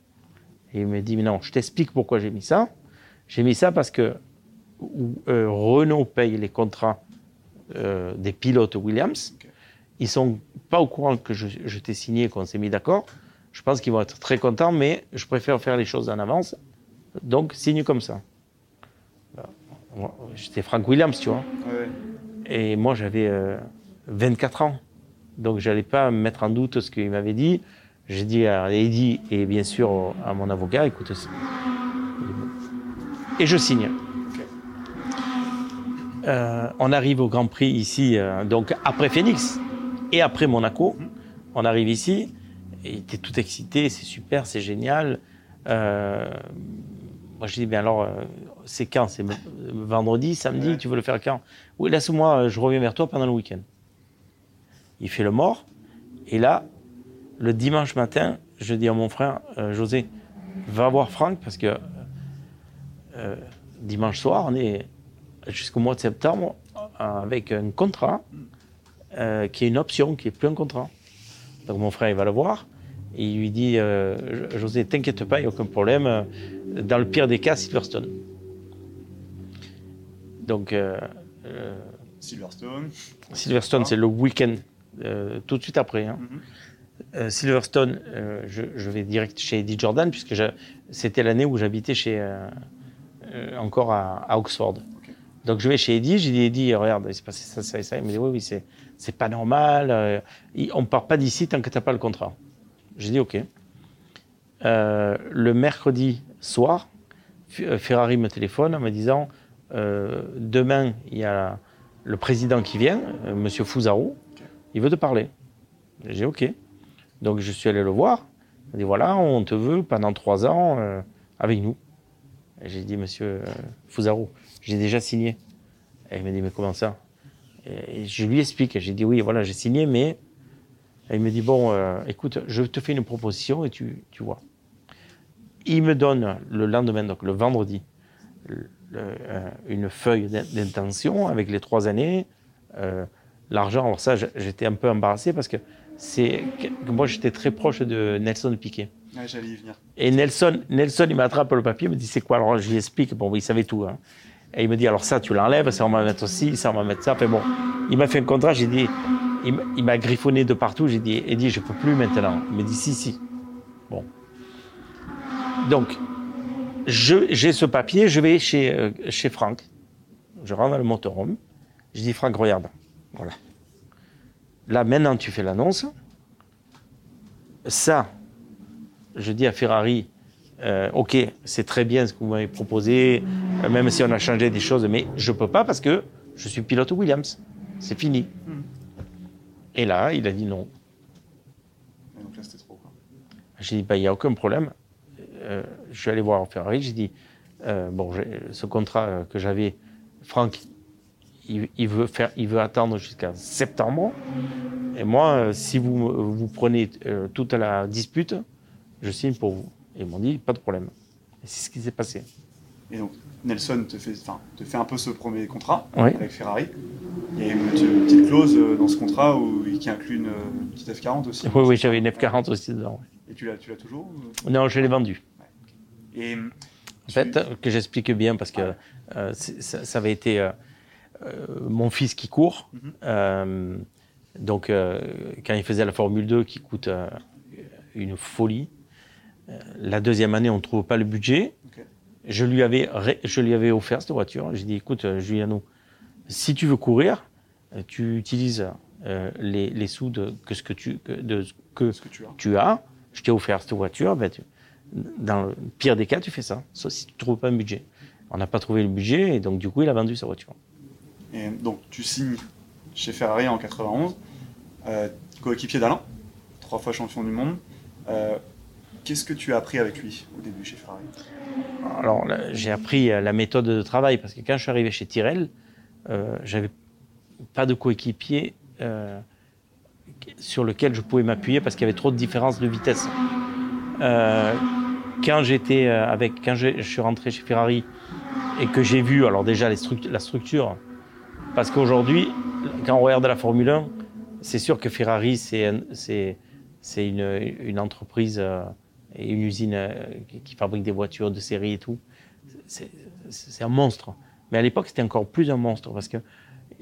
Et il me dit Mais non, je t'explique pourquoi j'ai mis ça. J'ai mis ça parce que Renault paye les contrats des pilotes Williams. Ok. Ils sont pas au courant que je, je t'ai signé, qu'on s'est mis d'accord. Je pense qu'ils vont être très contents, mais je préfère faire les choses en avance. Donc, signe comme ça. Moi, J'étais Frank Williams, tu vois. Ouais. Et moi, j'avais euh, 24 ans. Donc, je n'allais pas mettre en doute ce qu'il m'avait dit. J'ai dit à Eddie et bien sûr à mon avocat, écoute, et je signe. Euh, on arrive au Grand Prix ici, euh, donc après Phoenix et après Monaco. On arrive ici, et il était tout excité, c'est super, c'est génial. Euh, moi, je dis, bien alors, euh, c'est quand? C'est vendredi, samedi, Ouais. tu veux le faire quand? Oui, laisse-moi, euh, je reviens vers toi pendant le week-end. Il fait le mort, et là, le dimanche matin, je dis à mon frère, euh, José, va voir Franck, parce que euh, dimanche soir, on est jusqu'au mois de septembre avec un contrat qui est une option, qui est plus un contrat. Donc mon frère, il va le voir. Et il lui dit, José, t'inquiète pas, il n'y a aucun problème. Dans le pire des cas, Silverstone. Donc, euh, euh, Silverstone. Silverstone, c'est le week-end, euh, tout de suite après. hein. Mhm. Euh, Silverstone, je, je vais direct chez Eddie Jordan, puisque c'était l'année où j'habitais chez, encore à, à Oxford. Donc je vais chez Eddie, j'ai dit Eddie, regarde, il s'est passé ça, ça et ça. Il me dit oui, oui, c'est, c'est pas normal. euh, on part pas d'ici tant que tu n'as pas le contrat. J'ai dit ok. Euh, le mercredi soir, euh, Ferrari me téléphone en me disant euh, demain il y a le président qui vient, euh, Monsieur Fusaro, il veut te parler. J'ai dit ok. Donc je suis allé le voir. Il dit voilà, on te veut pendant trois ans euh, avec nous. J'ai dit Monsieur Fusaro, j'ai déjà signé. Et il m'a dit mais comment ça? Je lui explique. J'ai dit oui, voilà, j'ai signé, mais il me dit bon, écoute, je te fais une proposition et tu, tu vois. Il me donne le lendemain, donc le vendredi, le- euh, une feuille d'in- d'intention avec les trois années, euh, l'argent. Alors ça, j'étais un peu embarrassé parce que c'est moi j'étais très proche de Nelson Piquet. Ouais, j'allais y venir. Et Nelson, Nelson, il m'attrape le papier, il me dit c'est quoi? Alors lui explique, bon, il savait tout. hein. Et il me dit alors ça, tu l'enlèves, ça on va mettre ci, ça on va mettre ça. Enfin bon, il m'a fait un contrat, j'ai dit, il m'a griffonné de partout, j'ai dit, Eddie, je peux plus maintenant. Il me dit si, si. Bon. Donc, j'ai ce papier, je vais chez, euh, chez Franck, je rentre dans le motorhome, je dis Franck, regarde, voilà. Là maintenant tu fais l'annonce. Ça, je dis à Ferrari, euh, ok, c'est très bien ce que vous m'avez proposé, euh, même si on a changé des choses, mais je ne peux pas parce que je suis pilote Williams. C'est fini. Et là, il a dit non. Et donc là, c'était trop. Quoi. J'ai dit, bah, il n'y a aucun problème. Euh, je suis allé voir Ferrari, j'ai dit, euh, bon, ce contrat euh, que j'avais, Franck, il, il veut faire, il veut attendre jusqu'à septembre. Et moi, si vous, vous prenez euh, toute la dispute, je signe pour vous. Et ils m'ont dit, pas de problème. Et c'est ce qui s'est passé. Et donc, Nelson te fait, enfin, te fait un peu ce premier contrat Oui. avec Ferrari. Il y a une petite, une petite clause dans ce contrat où, qui inclut une, une petite F40 aussi. Oui, oui, j'avais une F40 aussi dedans. Et tu l'as, tu l'as toujours ou- Non, je l'ai vendu. Et En fait, que j'explique bien parce que euh, ça, ça avait été euh, euh, mon fils qui court. Mhm. Euh, donc, quand il faisait la Formule 2 qui coûte une folie, la deuxième année, on ne trouve pas le budget. Je lui, avais je lui avais offert cette voiture. J'ai dit écoute, Juliano, si tu veux courir, tu utilises les, les sous de, que ce que tu, que- de que Ce que tu as. tu as. Je t'ai offert cette voiture. Ben tu- dans le pire des cas, tu fais ça. Sauf si tu ne trouves pas un budget. On n'a pas trouvé le budget et donc du coup, il a vendu sa voiture. Et donc, tu signes chez Ferrari en 91, euh, coéquipier d'Alain, trois fois champion du monde. Euh, Qu'est-ce que tu as appris avec lui au début chez Ferrari? Alors, j'ai appris euh, la méthode de travail parce que quand je suis arrivé chez Tyrrell, euh, j'avais pas de coéquipier euh, sur lequel je pouvais m'appuyer parce qu'il y avait trop de différences de vitesse. Euh, quand j'étais euh, avec, quand je, suis rentré chez Ferrari et que j'ai vu, alors déjà la structure, parce qu'aujourd'hui, quand on regarde la Formule 1, c'est sûr que Ferrari c'est un- c'est c'est une, une entreprise euh, et une usine euh, qui, fabrique des voitures de série et tout. C'est un monstre. Mais à l'époque, c'était encore plus un monstre parce que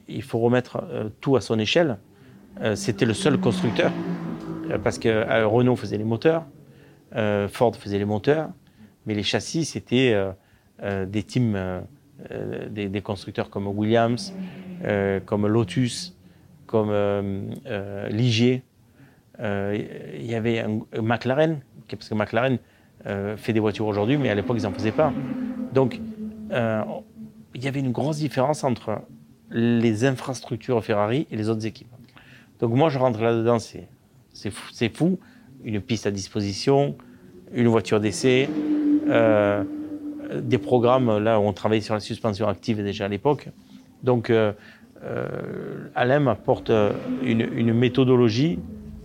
il faut remettre tout à son échelle. C'était le seul constructeur parce que Renault faisait les moteurs, euh, Ford faisait les moteurs, mais les châssis c'était euh, euh, des teams, des, constructeurs comme Williams, comme Lotus, comme Ligier. Il y avait McLaren, parce que McLaren fait des voitures aujourd'hui, mais à l'époque ils n'en faisaient pas. Donc il y avait une grosse différence entre les infrastructures Ferrari et les autres équipes. Donc moi je rentre là-dedans, c'est fou, une piste à disposition, une voiture d'essai, euh, des programmes là où on travaillait sur la suspension active déjà à l'époque. Donc euh, euh, Alain m'apporte euh, une, méthodologie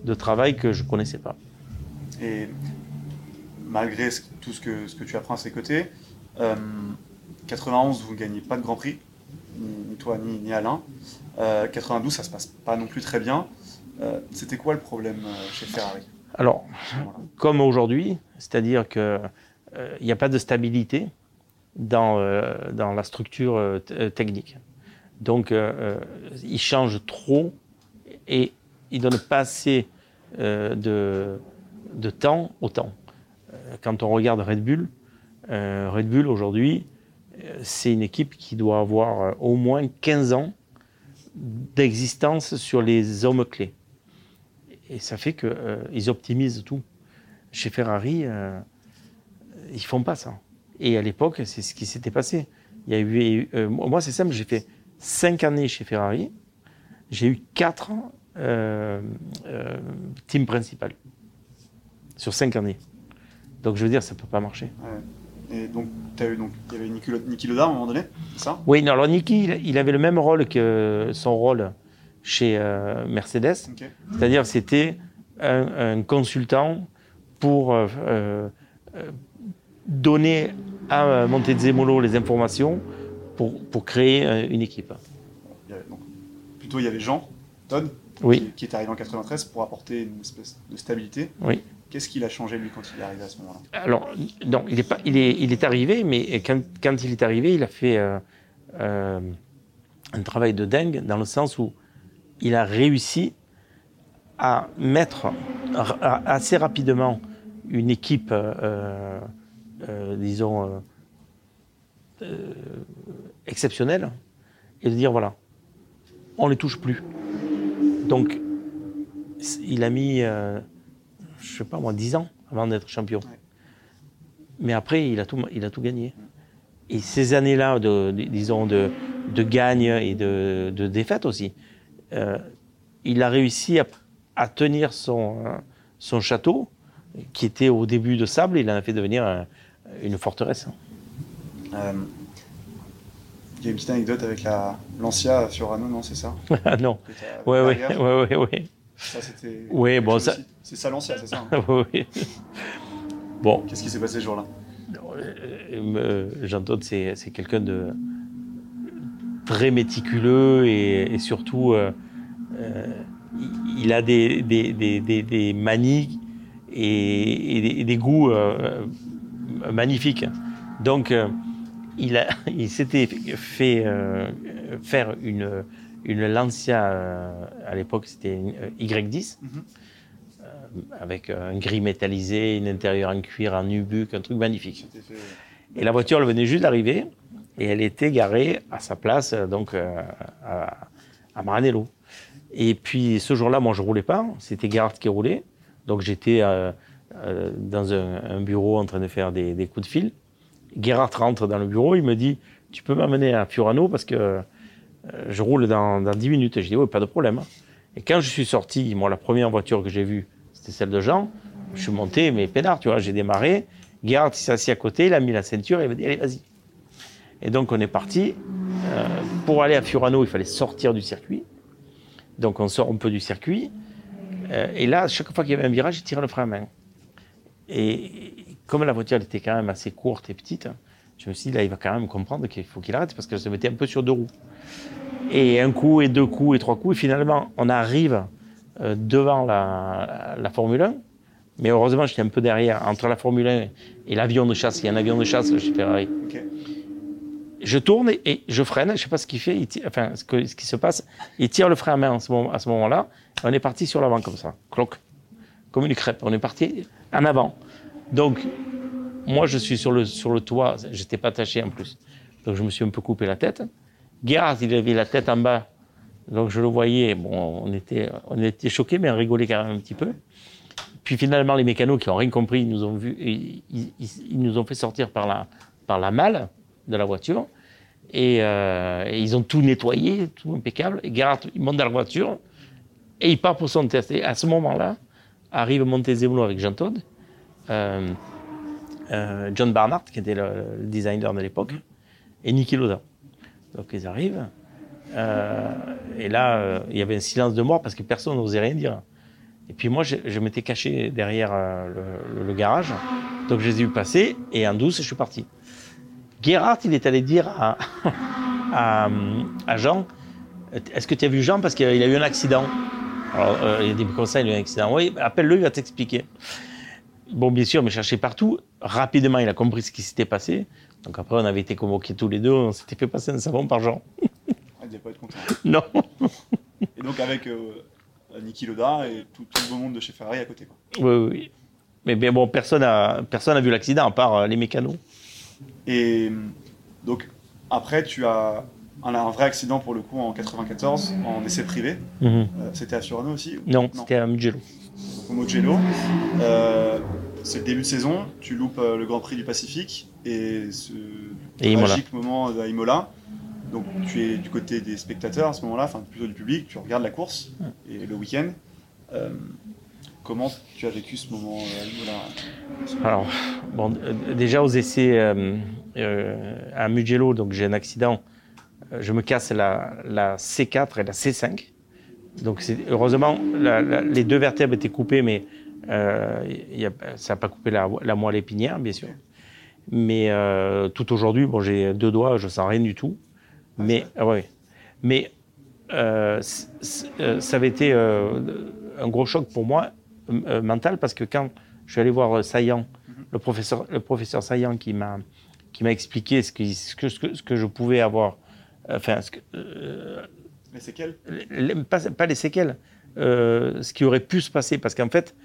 de travail que je ne connaissais pas. Et malgré tout ce que, tu apprends à ses côtés, euh, 91, vous ne gagnez pas de Grand Prix, ni, toi ni, Alain. Euh, 92, ça se passe pas non plus très bien. C'était quoi le problème chez Ferrari? Alors, comme aujourd'hui, c'est-à-dire qu'il n'y a pas de stabilité dans, euh, la structure euh, euh, technique. Donc, euh, euh, ils changent trop et ils ne donnent pas assez euh, de, temps au temps. Euh, Quand on regarde Red Bull, euh, Red Bull aujourd'hui, euh, c'est une équipe qui doit avoir euh, au moins 15 ans d'existence sur les hommes clés. Et ça fait qu'ils optimisent tout. Chez Ferrari, euh, ils font pas ça. Et à l'époque, c'est ce qui s'était passé. Il y a eu, euh, moi, c'est simple, j'ai fait cinq années chez Ferrari. J'ai eu quatre euh, euh, teams principales sur cinq années. Donc, je veux dire, ça peut pas marcher. Et donc, tu as eu, donc, il y avait Niki, Lo- Niki Loda à un moment donné, ça? Oui, non, alors Niki, il, il avait le même rôle que son rôle chez euh, Mercedes. C'est-à-dire que c'était un, un consultant pour euh, euh, donner à Montezemolo les informations pour, pour créer une équipe. Il y avait- donc, plutôt, il y avait Jean, Todd, Oui, qui, qui est arrivé en 93 pour apporter une espèce de stabilité. oui. Qu'est-ce qu'il a changé, lui, quand il est arrivé à ce moment-là? Alors, non, il est, pas, il est, il est arrivé, mais quand, quand il est arrivé, il a fait euh, euh, un travail de dingue dans le sens où il a réussi à mettre assez rapidement une équipe, euh, euh, disons, euh, exceptionnelle et de dire voilà, on ne les touche plus. Donc, il a mis, euh, je sais pas moi, 10 ans avant d'être champion. Ouais. Mais après, il a tout, il a tout gagné. Et ces années-là, de, de- disons, de, de gagne et de, de défaite aussi, euh, il a réussi à, à tenir son, euh, son château, qui était au début de sable, il en a fait devenir un- une forteresse. Euh, Il y a une petite anecdote avec la Lancia Fiorano, non, c'est ça? [laughs] Ah non. Derrière? ouais, ouais, ouais. Ça, c'était. Quelque bon, ça-. C'est ça Lancia, c'est ça hein [laughs] ouais. Bon, Qu'est-ce qui s'est passé ce jour-là? Euh, Jean-Claude, c'est c'est quelqu'un de très méticuleux et, et surtout, euh, euh, il- a des, des, des, des, des manies et, et des, goûts euh, magnifiques. Donc, [laughs] il, s'était fait euh, faire une, une Lancia, à l'époque c'était une euh, Y10, Mhm. avec un gris métallisé, une intérieur en cuir, en nubuck, un truc magnifique. Et la voiture, elle venait juste d'arriver. Et elle était garée à sa place, euh, donc euh, à, Maranello. Et puis ce jour-là, moi je roulais pas, c'était Gerhard qui roulait. Donc j'étais euh, dans un, bureau en train de faire des, coups de fil. Gerhard rentre dans le bureau, il me dit Tu peux m'amener à Furano parce que je roule dans, dans 10 minutes. Et je dis Oui, pas de problème. Et quand je suis sorti, moi, la première voiture que j'ai vue, c'était celle de Jean. Je suis monté, mais pédard, tu vois, j'ai démarré. Gerhard s'est assis à côté, il a mis la ceinture et il m'a dit Allez, vas-y. Et donc on est parti. Euh, pour aller à Furano, il fallait sortir du circuit. Donc on sort un peu du circuit. Euh, et là, chaque fois qu'il y avait un virage, il tirait le frein à main. Et comme la voiture était quand même assez courte et petite, je me suis dit, là, il va quand même comprendre qu'il faut qu'il arrête parce qu'elle se mettait un peu sur deux roues. Et un coup, et deux coups, et trois coups, et finalement, on arrive euh, devant la, Formule 1. Mais heureusement, j'étais un peu derrière, entre la Formule 1 et l'avion de chasse. Il y a un avion de chasse chez Ferrari. Ok. Je tourne et, je freine. Je ne sais pas ce qu'il fait, il tire- enfin, ce, que- ce qui se passe. Il tire le frein à main en ce moment- à ce moment-là. On est parti sur l'avant comme ça, cloc, comme une crêpe. On est parti en avant. Donc, moi, je suis sur le, sur le toit. J'étais pas attaché en plus. Donc, je me suis un peu coupé la tête. Gerhard, il avait la tête en bas. Donc, je le voyais. Bon, on était, on était choqués, mais on rigolait quand même un petit peu. Puis finalement, les mécanos qui n'ont rien compris, ils nous ont vu, ils, ils- ils nous ont fait sortir par la, par la malle de la voiture. Et, euh, et ils ont tout nettoyé, tout impeccable. Et Gerhard, il monte dans la voiture et il part pour son test. Et à ce moment-là, arrive Montezemolo avec Jean Todt, euh, euh, John Barnard, qui était le, designer de l'époque, et Niki Loda. Donc ils arrivent. et là, il y avait un silence de mort parce que personne n'osait rien dire. Et puis moi, je, m'étais caché derrière le, le- le garage. Donc je les ai vus passer et en douce, je suis parti. Gerhard, il est allé dire à, à, à Jean Est-ce que tu as vu Jean Parce qu'il a eu un accident? Alors, euh, il a dit Comme ça, il a eu un accident. Oui, appelle-le, il va t'expliquer. Bon, bien sûr, mais cherché partout. Rapidement, il a compris ce qui s'était passé. Donc après, on avait été convoqués tous les deux. On s'était fait passer un savon par Jean. Ah, il devait pas être content. [laughs] Non. Et donc avec euh, Niki Loda et tout, tout le monde de chez Ferrari à côté. Quoi. Oui, oui, oui. Mais bien, bon, personne n'a personne a vu l'accident à part euh, les mécanos. Et donc après, tu as un, un vrai accident pour le coup en 94 en essai privé. Euh, C'était à Furano aussi Non, c'était à Mugello. au Mugello. Euh, c'est le début de saison, tu loupes euh, le Grand Prix du Pacifique et ce Et Imola. tragique moment à Imola. Donc tu es du côté des spectateurs à ce moment-là, enfin plutôt du public, tu regardes la course et le week-end. Euh, comment tu as vécu ce moment euh, Alors, bon, déjà aux essais euh, euh, à Mugello, donc j'ai un accident. Je me casse la, la C4 et la C5. Donc, heureusement, la- la- les deux vertèbres étaient coupées, mais euh, y a- ça n'a pas coupé la, la moelle épinière, bien sûr. Mais euh, tout aujourd'hui, bon, j'ai deux doigts, je sens rien du tout. Mais, ah ouais. mais euh, ça avait été un gros choc pour moi euh, mental parce que quand je suis allé voir euh, Saillant, le professeur, le professeur Saillant qui m'a qui m'a expliqué ce, que, ce, que, ce que je pouvais avoir, enfin, ce que, euh, Les séquelles les- pas, pas les séquelles, euh, ce qui aurait pu se passer. Parce qu'en fait,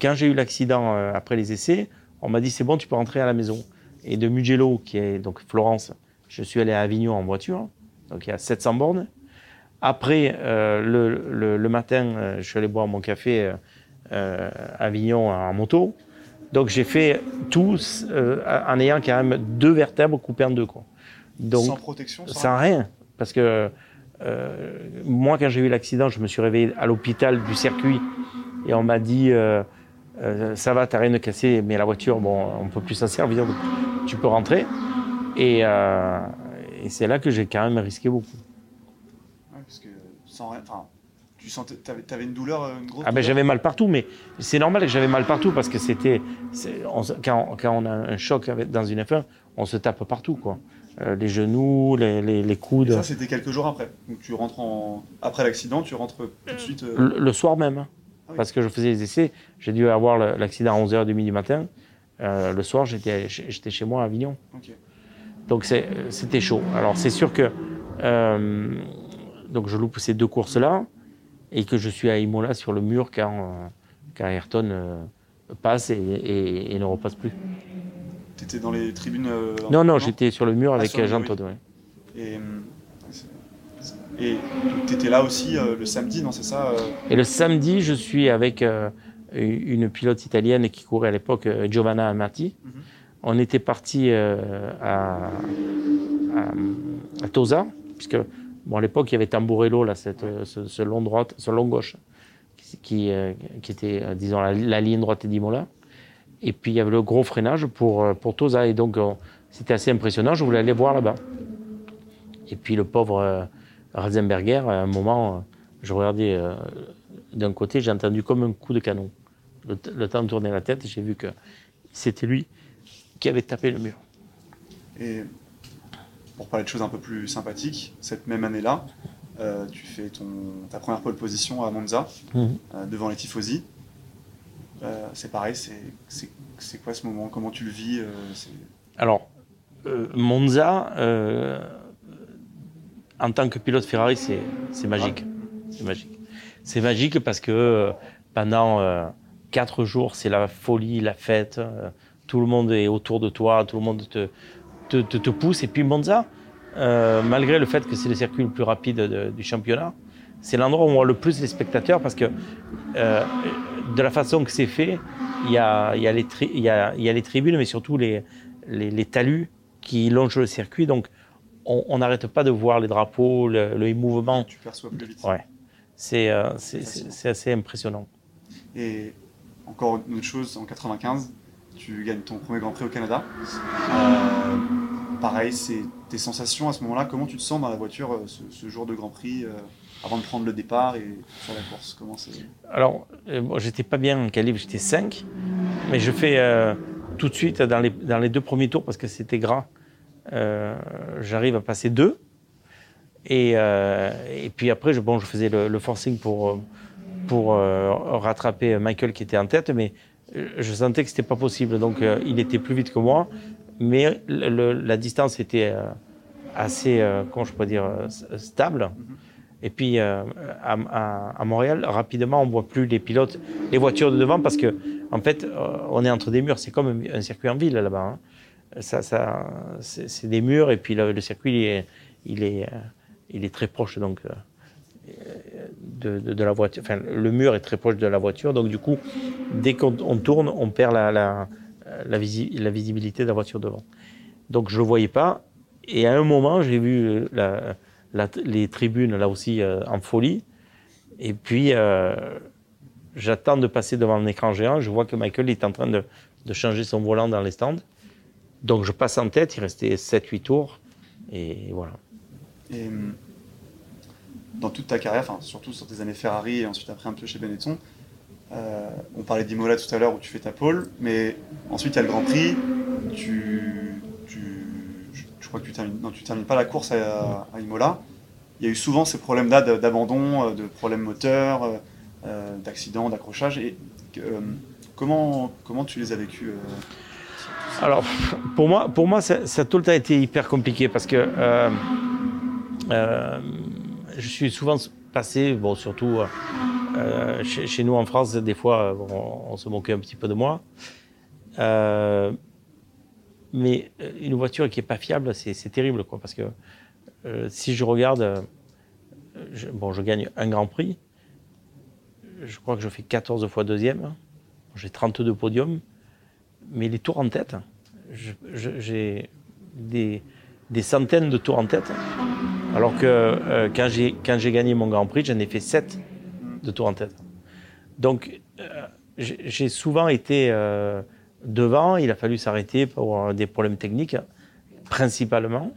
quand j'ai eu l'accident euh, après les essais, on m'a dit c'est bon, tu peux rentrer à la maison. Et de Mugello, qui est donc Florence, je suis allé à Avignon en voiture, donc il y a 700 bornes. Après, euh, le, le- le matin, euh, je suis allé boire mon café euh, à Avignon en moto. Donc j'ai fait tout euh, en ayant quand même deux vertèbres coupées en deux. Quoi. Donc, sans protection sans sans rien. Parce que euh, moi, quand j'ai eu l'accident, je me suis réveillé à l'hôpital du circuit et on m'a dit euh, euh, Ça va, t'as rien de cassé, mais la voiture, bon, on peut plus s'en servir, donc tu peux rentrer. Et, euh, et c'est là que j'ai quand même risqué beaucoup. Ouais, parce que sans rien. Enfin, tu sentais. T'avais une douleur, euh, une grosse. Ah ben j'avais mal partout, mais c'est normal que j'avais mal partout parce que c'était. Quand, quand on a un choc avec- dans une F1, on se tape partout, quoi. Euh, les genoux, les, les, les Et coudes. ça, c'était quelques jours après. Donc tu rentres en. Après l'accident, tu rentres tout de suite. euh, Le, le soir même, hein. Ah oui. parce que je faisais les essais. J'ai dû avoir l'accident à 11h30 du matin. Euh, le soir, j'étais j'étais chez moi à Avignon. Ok. Donc c'était chaud. Alors c'est sûr que donc je loupe ces deux courses-là et que je suis à Imola sur le mur quand, euh, quand Ayrton euh, passe et, et- et ne repasse plus. étais dans les tribunes euh, Non, non, j'étais sur le mur Ah, avec le Jean Todt. Et et tu étais là aussi euh, le samedi, non, c'est ça euh, Et le samedi, je suis avec euh, une pilote italienne qui courait à l'époque, Giovanna Amati. Mhm. On était parti à, à, à Tosa, puisque bon, à l'époque, il y avait Tamburello, là, cette, euh, ce, ce long droite, ce long gauche, qui, qui, euh, qui était, euh, disons, la, la ligne droite d'Imola. Et puis, il y avait le gros freinage pour, pour Tosa. Et donc, on- c'était assez impressionnant. Je voulais aller voir là-bas. Et puis, le pauvre euh, Ratzenberger, à un moment, je regardais euh, d'un côté, j'ai entendu comme un coup de canon. Le temps de tourner la tête, j'ai vu que c'était lui qui avait tapé le mur. Et pour parler de choses un peu plus sympathiques, cette même année-là, euh, tu fais ton, ta première pole position à Monza, Mhm. euh, devant les tifosi. Euh, c'est pareil, c'est- quoi ce moment? Comment tu le vis Alors, Monza, en tant que pilote Ferrari, c'est magique. C'est magique. C'est magique parce que pendant quatre jours, c'est la folie, la fête. tout le monde est autour de toi, tout le monde te, te, te- te pousse. Et puis Monza, euh, malgré le fait que c'est le circuit le plus rapide de- du championnat, c'est l'endroit où on voit le plus les spectateurs parce que euh, de la façon que c'est fait, il y a, y, a y, a, y a les tribunes, mais surtout les, les, les talus qui longent le circuit. Donc, on n'arrête pas de voir les drapeaux, le, le mouvement. tu perçois plus vite. Ouais. C'est euh, c'est assez impressionnant. Et encore une autre chose, en 95, tu gagnes ton premier Grand Prix au Canada. Euh, pareil, c'est tes sensations à ce moment-là. Comment tu te sens dans la voiture euh, ce, jour de Grand Prix euh, avant de prendre le départ et faire la course? Alors, j'étais pas bien en calibre, j'étais 5, mais je fais tout de suite dans les, deux premiers tours parce que c'était gras. J'arrive à passer deux. Et, puis après, je, bon, je faisais le, forcing pour, pour rattraper Michael qui était en tête, mais je sentais que c'était pas possible. Donc, euh, il était plus vite que moi, mais la distance était euh, assez, euh, comment je peux dire, euh, stable. Et puis euh, à, Montréal, rapidement, on voit plus les pilotes, les voitures de devant parce que, en fait, euh, on est entre des murs. C'est comme un, circuit en ville là-bas. hein. Ça, c'est des murs et puis le, circuit, il est, il est, euh, il est très proche donc euh, de, la voiture. Enfin, le mur est très proche de la voiture, donc du coup, dès qu'on on tourne, on perd la, la, la, visi- la visibilité de la voiture devant. Donc je le voyais pas. Et à un moment, j'ai vu euh, les tribunes là aussi euh, en folie. Et puis, euh, j'attends de passer devant un écran géant. Je vois que Michael est en train de, changer son volant dans les stands. Donc, je passe en tête. Il restait 7-8 tours. Et voilà. Hum, dans toute ta carrière, enfin surtout sur tes années Ferrari et ensuite après un peu chez Benetton, euh, on parlait d'Imola tout à l'heure où tu fais ta pole, mais ensuite il y a le Grand Prix. Tu, tu, je, crois que tu termines, non, tu termines pas la course à, Imola. Il y a eu souvent ces problèmes-là d'abandon, euh, de problèmes moteurs, euh, d'accidents, d'accrochage. Et comment, comment tu les as vécus Alors, pour moi, pour moi ça, ça a été hyper compliqué parce que je suis souvent passé, bon, surtout euh, euh, chez, nous en France, des fois, on, se moquait un petit peu de moi. Euh, mais une voiture qui est pas fiable, c'est terrible, quoi, parce que si je regarde, je, bon, je gagne un Grand Prix, je crois que je fais 14 fois deuxième, j'ai 32 podiums, mais les tours en tête, j'ai des centaines de tours en tête, alors que euh, quand j'ai gagné mon Grand Prix, j'en ai fait 7 de tours en tête. Donc, euh, j'ai souvent été euh, devant, il a fallu s'arrêter pour des problèmes techniques, principalement.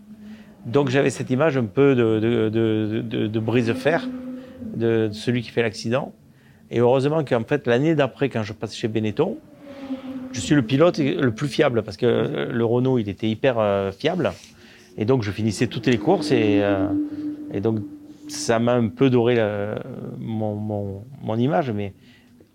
Donc, j'avais cette image un peu de, de, de, de- de brise-fer, de, de celui qui fait l'accident. Et heureusement qu'en fait, l'année d'après, quand je passe chez Benetton, je suis le pilote le plus fiable parce que le Renault, il était hyper fiable. Et donc, je finissais toutes les courses et, euh, et donc, ça m'a un peu doré euh, mon, mon, mon image. Mais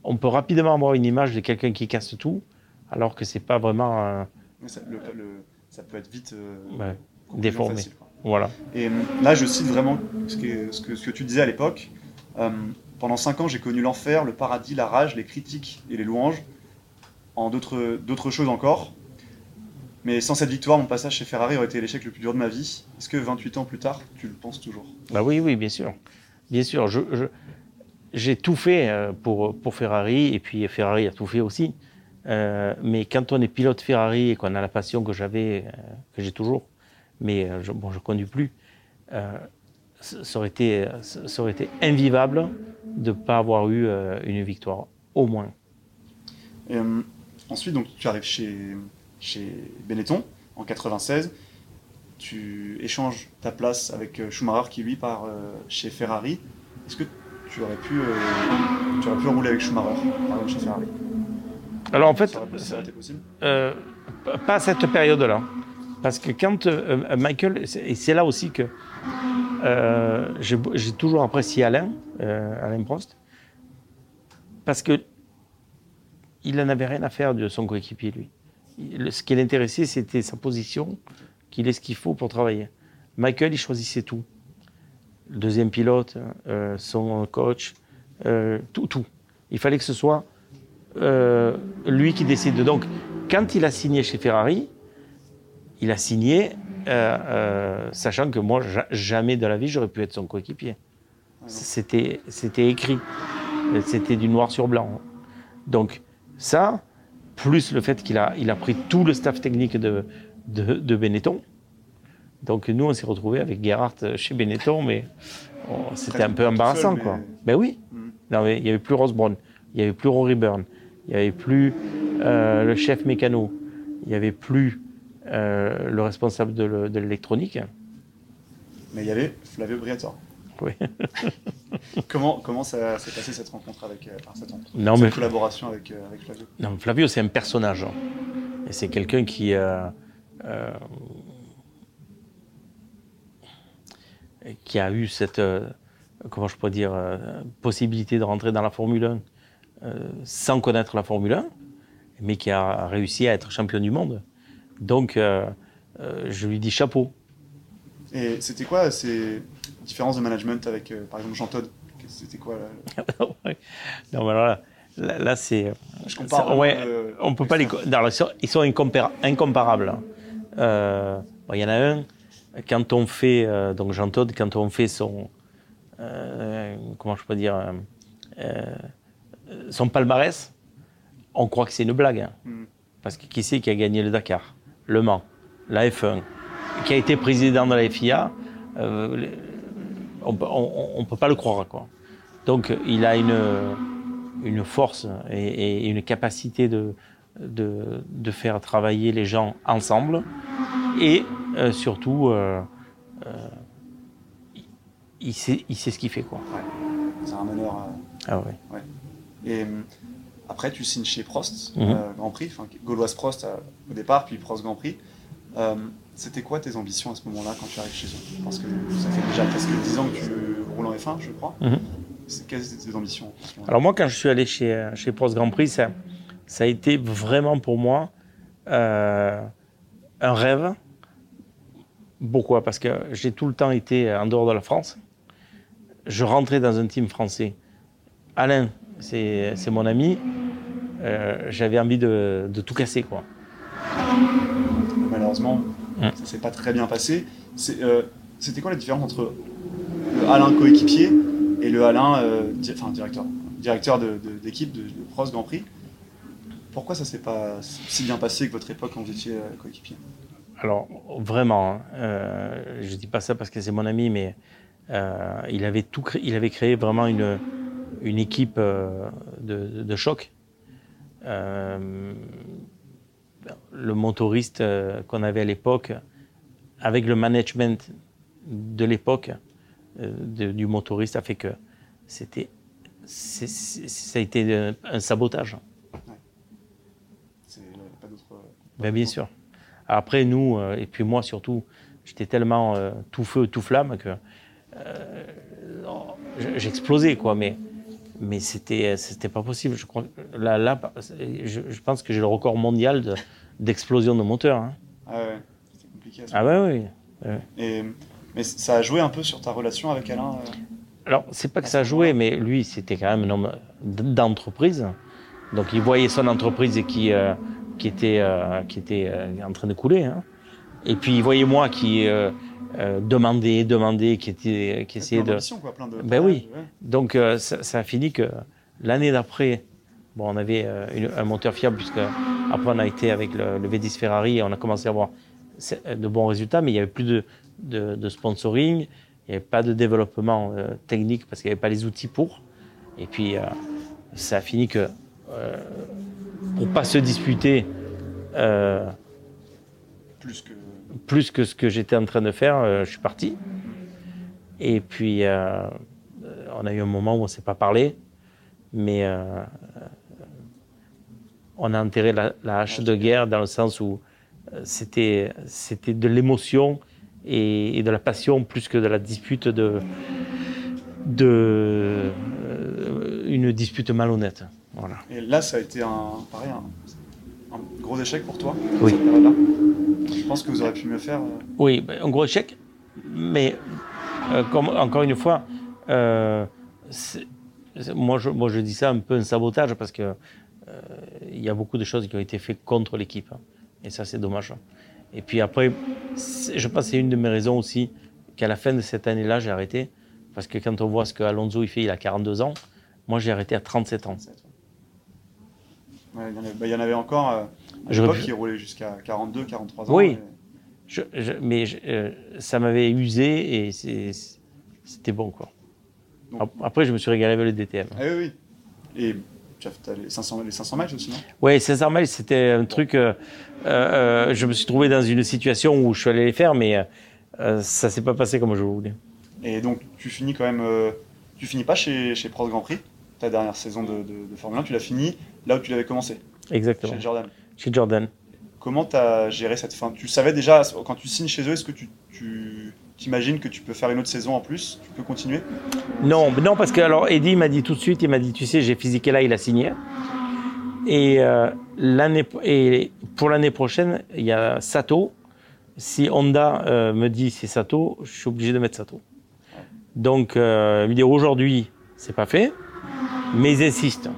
on peut rapidement avoir une image de quelqu'un qui casse tout alors que c'est pas vraiment. euh, ça, le- le- ça peut être vite euh, ouais, déformé. facile. Voilà. Et là, je cite vraiment ce que, ce que, ce que tu disais à l'époque. Pendant cinq ans, j'ai connu l'enfer, le paradis, la rage, les critiques et les louanges, en d'autres choses encore. Mais sans cette victoire, mon passage chez Ferrari aurait été l'échec le plus dur de ma vie. Est-ce que 28 ans plus tard, tu le penses toujours? Bah oui, oui, bien sûr. Bien sûr. Je, j'ai tout fait euh, pour, pour Ferrari, et puis Ferrari a tout fait aussi. Euh, mais quand on est pilote Ferrari et qu'on a la passion que j'avais, euh, que j'ai toujours, mais je, bon, je conduis plus, euh, ça aurait été, ça aurait été invivable de ne pas avoir eu une victoire, au moins. Et, euh, ensuite, donc, tu arrives chez, chez Benetton en 96. Tu échanges ta place avec euh, Schumacher qui lui part euh, chez Ferrari. Est-ce que tu aurais pu, euh, tu aurais pu rouler avec Schumacher par exemple, chez Ferrari? Alors en fait, Ça aurait, ça aurait été possible Euh, pas à cette période-là. Parce que quand euh, Michael, et c'est là aussi que euh, j'ai toujours apprécié Alain, Alain Prost, parce que il n'en avait rien à faire de son coéquipier, lui. Ce qui l'intéressait, c'était sa position, qu'il ait ce qu'il faut pour travailler. Michael, il choisissait tout. Le deuxième pilote, euh, son coach, euh, tout, tout. Il fallait que ce soit euh, lui qui décide. Donc, quand il a signé chez Ferrari, il a signé sachant que moi, ja- jamais de la vie, j'aurais pu être son coéquipier. C'était, c'était écrit. C'était du noir sur blanc. Donc, ça, plus le fait qu'il a, il a pris tout le staff technique de, de, de Benetton. Donc, nous, on s'est retrouvés avec Gerhardt chez Benetton, mais oh, c'était un peu embarrassant, seul, quoi. mais- Ben oui. Mhm. Non, mais il n'y avait plus Brown, il n'y avait plus Rory Byrne, il n'y avait plus euh, le chef mécano, il n'y avait plus euh, le responsable de le- de l'électronique. Mais il y avait Flavio Briatore. Oui. [laughs] Comment, comment ça s'est passé cette rencontre avec, euh, cette, rencontre, Non, cette mais collaboration avec, euh, avec Flavio? Non, Flavio, c'est un personnage. hein. Et c'est quelqu'un qui, euh, qui a eu cette, comment je pourrais dire, possibilité de rentrer dans la Formule 1 euh, sans connaître la Formule 1, mais qui a réussi à être champion du monde. Donc, je lui dis chapeau. Et c'était quoi ces différences de management avec, euh, par exemple, Jean Todt C'était quoi là [laughs] Ouais. non, mais alors là, là, là, c'est. Je compare. Ouais, euh, On peut pas les. non, ils sont, incomparables. Euh, bon, Il y en a un, quand on fait. euh, donc Jean Todt, quand on fait son. euh, comment je peux dire euh, euh, Son palmarès, on croit que c'est une blague. hein. Mm. Parce que qui c'est qui a gagné le Dakar? Le Mans, la F1, qui a été président de la FIA euh, on ne peut pas le croire. Quoi. Donc il a une, une force et, et une capacité de, de, de faire travailler les gens ensemble. Et euh, surtout, euh, euh, il- sait, il sait ce qu'il fait. Quoi. C'est un meneur. Ah ouais. Et après, tu signes chez Prost, Mhm. Grand Prix, enfin Gauloise Prost au départ, puis Prost Grand Prix. Euh, C'était quoi tes ambitions à ce moment-là quand tu arrives chez eux Parce que ça fait déjà presque 10 ans que tu roules en F1, je crois. Mhm. Quelles étaient tes ambitions Alors moi, quand je suis allé chez, chez Prost Grand Prix, ça, ça a été vraiment pour moi euh, un rêve. Pourquoi? Parce que j'ai tout le temps été en dehors de la France. Je rentrais dans un team français. Alain, c'est c'est mon ami. Euh, J'avais envie de, de tout casser. Quoi. Mhm. ça s'est pas très bien passé. Euh, C'était quoi la différence entre le Alain coéquipier et le Alain euh, di- enfin, directeur, directeur de- de- d'équipe de, de, Prost Grand Prix? Pourquoi ça s'est pas si bien passé que votre époque quand vous étiez euh, coéquipier? Alors, vraiment, hein, euh, je ne dis pas ça parce que c'est mon ami, mais euh, il, avait tout cré- il avait créé vraiment une, une équipe euh, de, de choc. Euh, le motoriste euh, qu'on avait à l'époque, avec le management de l'époque euh, du motoriste, a fait que c'était, ça a été un- un sabotage. Pas. Ben, bien sûr. Après, nous, euh, et puis moi surtout, j'étais tellement euh, tout feu, tout flamme que euh, j'explosais, quoi. Mais, mais c'était, c'était pas possible. Je, crois, là, là, je, je pense que j'ai le record mondial de- d'explosion de moteur. hein. Ah ouais, c'était compliqué. à ce Ah ouais, oui. Et, mais ça a joué un peu sur ta relation avec Alain euh, Alors, c'est pas que ça a joué, mais lui, c'était quand même un homme d'entreprise. Donc, il voyait son entreprise qui, euh, qui était, euh, qui était euh, en train de couler. hein. Et puis, il voyait moi qui euh, demandait, demandait, qui, était, qui essayait de. quoi, plein de. Ben oui. Ouais. Donc, euh, ça, ça a fini que l'année d'après, bon, on avait euh, une- un moteur fiable, puisque après, on a été avec le, le V10 Ferrari et on a commencé à avoir de bons résultats, mais il n'y avait plus de, de- de sponsoring, il n'y avait pas de développement technique parce qu'il n'y avait pas les outils pour. Et puis, ça a fini que, pour pas se disputer Plus que. Plus que ce que j'étais en train de faire, euh, je suis parti. Et puis, euh, euh, on a eu un moment où on ne s'est pas parlé, mais on a enterré la, hache de guerre dans le sens où c'était de l'émotion et, de la passion plus que de la dispute de, de une dispute malhonnête. Voilà. Et là, ça a été un, pareil, un, un gros échec pour toi, Oui. cette. Je pense que vous auriez pu mieux faire. euh, Oui, ben, un gros échec. Mais euh, comme, encore une fois, euh, moi, je, moi je dis ça un peu un sabotage parce que euh, il y a beaucoup de choses qui ont été faites contre l'équipe. hein. Et ça, c'est dommage. Et puis après, je pense que c'est une de mes raisons aussi qu'à la fin de cette année-là, j'ai arrêté. Parce que quand on voit ce que Alonso il fait, il a 42 ans. Moi, j'ai arrêté à 37 ans. Ouais, il, y en avait, bah, il y en avait encore euh, à l'époque pu- qui roulaient jusqu'à 42, 43 ans. Oui. et- Je- je- mais je- euh, ça m'avait usé et c'était bon. Quoi. Donc- Après, je me suis régalé avec le DTM. Ah oui, oui. Et tu as les 500, les 500 matchs aussi, non? Oui, 500 miles, c'était un truc. euh, euh, je me suis trouvé dans une situation où je suis allé les faire, mais euh, ça s'est pas passé comme je voulais. Et donc, tu finis quand même. tu finis pas chez, chez Prost Grand Prix, ta dernière saison de, de- de Formule 1, tu l'as fini là où tu l'avais commencé, Exactement. chez Jordan. Chez Jordan. Comment tu as géré cette fin? Tu savais déjà, quand tu signes chez eux, est-ce que tu, tu t'imagines que tu peux faire une autre saison en plus? Tu peux continuer? Non, non, parce que alors Eddie m'a dit tout de suite, il m'a dit, tu sais, j'ai physiqué là, il a signé. Et euh, l'année et pour l'année prochaine, il y a Sato. Si Honda euh, me dit c'est Sato, je suis obligé de mettre Sato. Donc, euh, il me dit aujourd'hui, c'est pas fait, mais ils insistent.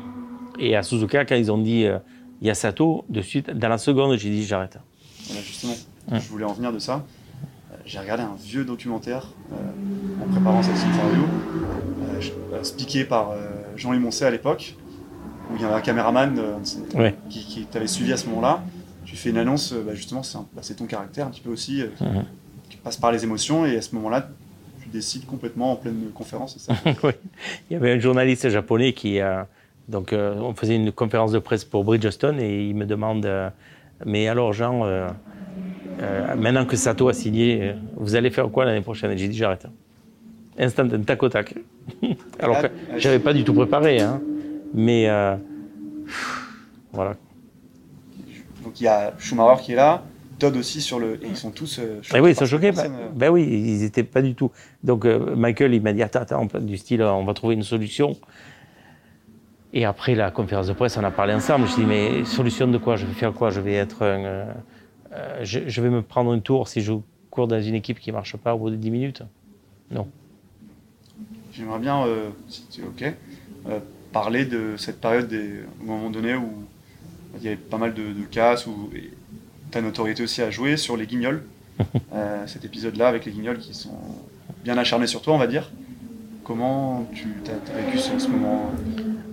Et à Suzuka, quand ils ont dit euh, il y a Sato, de suite, dans la seconde, j'ai dit j'arrête. Voilà, justement, Ouais. je voulais en venir de ça. Euh, J'ai regardé un vieux documentaire euh, en préparant cette interview, spiqué par Jean-Louis Moncey à l'époque, où il y avait un caméraman Ouais. qui, qui t'avait suivi à ce moment-là. Tu fais une annonce, bah, justement, c'est bah, c'est ton caractère un petit peu aussi, Mhm. qui passe par les émotions, et à ce moment-là, tu décides complètement en pleine conférence, c'est ça [laughs] Oui. Il y avait un journaliste japonais qui. euh, donc, euh, on faisait une conférence de presse pour Bridgestone et il me demande euh, Mais alors, Jean, euh, maintenant que Sato a signé, vous allez faire quoi l'année prochaine? Et j'ai dit J'arrête. Instant, tac au tac. [laughs] alors que Ah, j'avais pas du tout préparé. Hein. Mais. voilà. Donc il y a Schumacher qui est là, Todd aussi sur le. Et ils sont tous. euh, Eh oui, ils sont choqués. Ben, oui, ils n'étaient pas du tout. Donc euh, Michael, il m'a dit attends, attends, du style, on va trouver une solution. Et après la conférence de presse, on a parlé ensemble. Je dis mais solution de quoi? Je vais faire quoi? Je vais être un, euh, euh, je, je vais me prendre un tour si je cours dans une équipe qui marche pas au bout de 10 minutes? J'aimerais bien, si tu es OK, parler de cette période des, au moment donné où il y avait pas mal de, de casses, et ta notoriété aussi a joué sur les guignols. [laughs] Euh, cet épisode-là avec les guignols qui sont bien acharnés sur toi, on va dire. Comment tu as, vécu ce, ce moment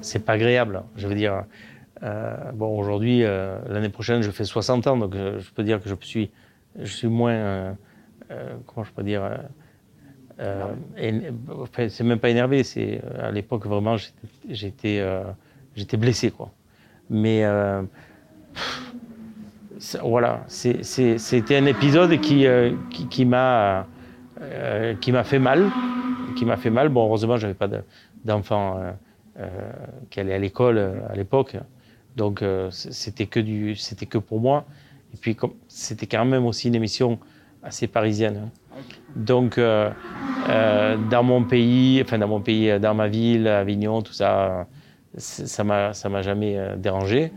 C'est pas agréable. Je veux dire, euh, bon aujourd'hui, euh, l'année prochaine, je fais 60 ans, donc euh, je peux dire que je suis, je suis moins, euh, euh, comment je peux dire. euh, euh, enfin, c'est même pas énervé, c'est euh, à l'époque vraiment j'étais- j'étais euh, blessé quoi. Mais euh, pff, voilà, c'était un épisode qui euh, qui, qui m'a euh, fait mal, qui m'a fait mal. Bon heureusement j'avais pas de- d'enfant euh, euh, qui allait à l'école euh, à l'époque, donc c'était que du c'était que pour moi. Et puis c'était quand même aussi une émission assez parisienne. hein. Donc, dans mon pays, enfin dans mon pays, dans ma ville, Avignon, tout ça, ça m'a, ça m'a jamais dérangé.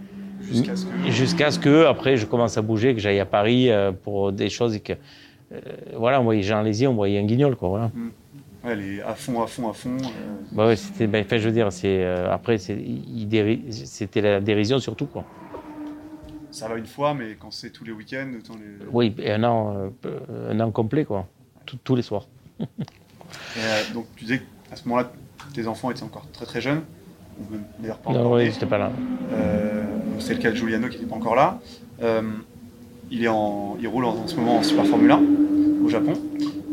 Jusqu'à ce que. Jusqu'à ce que, après, je commence à bouger, que j'aille à Paris euh, pour des choses et que, euh, voilà, on voyait Jean Lézy, on voyait un guignol, quoi. Voilà. Les à fond, à fond, à fond. euh, Bah ouais, c'était, ben, je veux dire, c'est, euh, après, c'était la dérision surtout, quoi. ça va une fois, mais quand c'est tous les week-ends, autant les... Oui, et un an, euh, un an complet, quoi. Tout- tous les soirs. [laughs] Et, euh, donc tu disais qu'à ce moment-là, tes enfants étaient encore très très jeunes, ou d'ailleurs pas Non, encore oui, nés. j'étais pas là. Euh, c'est le cas de Giuliano qui n'est pas encore là. Euh, il, est en, il roule en, en ce moment en Super Formula au Japon.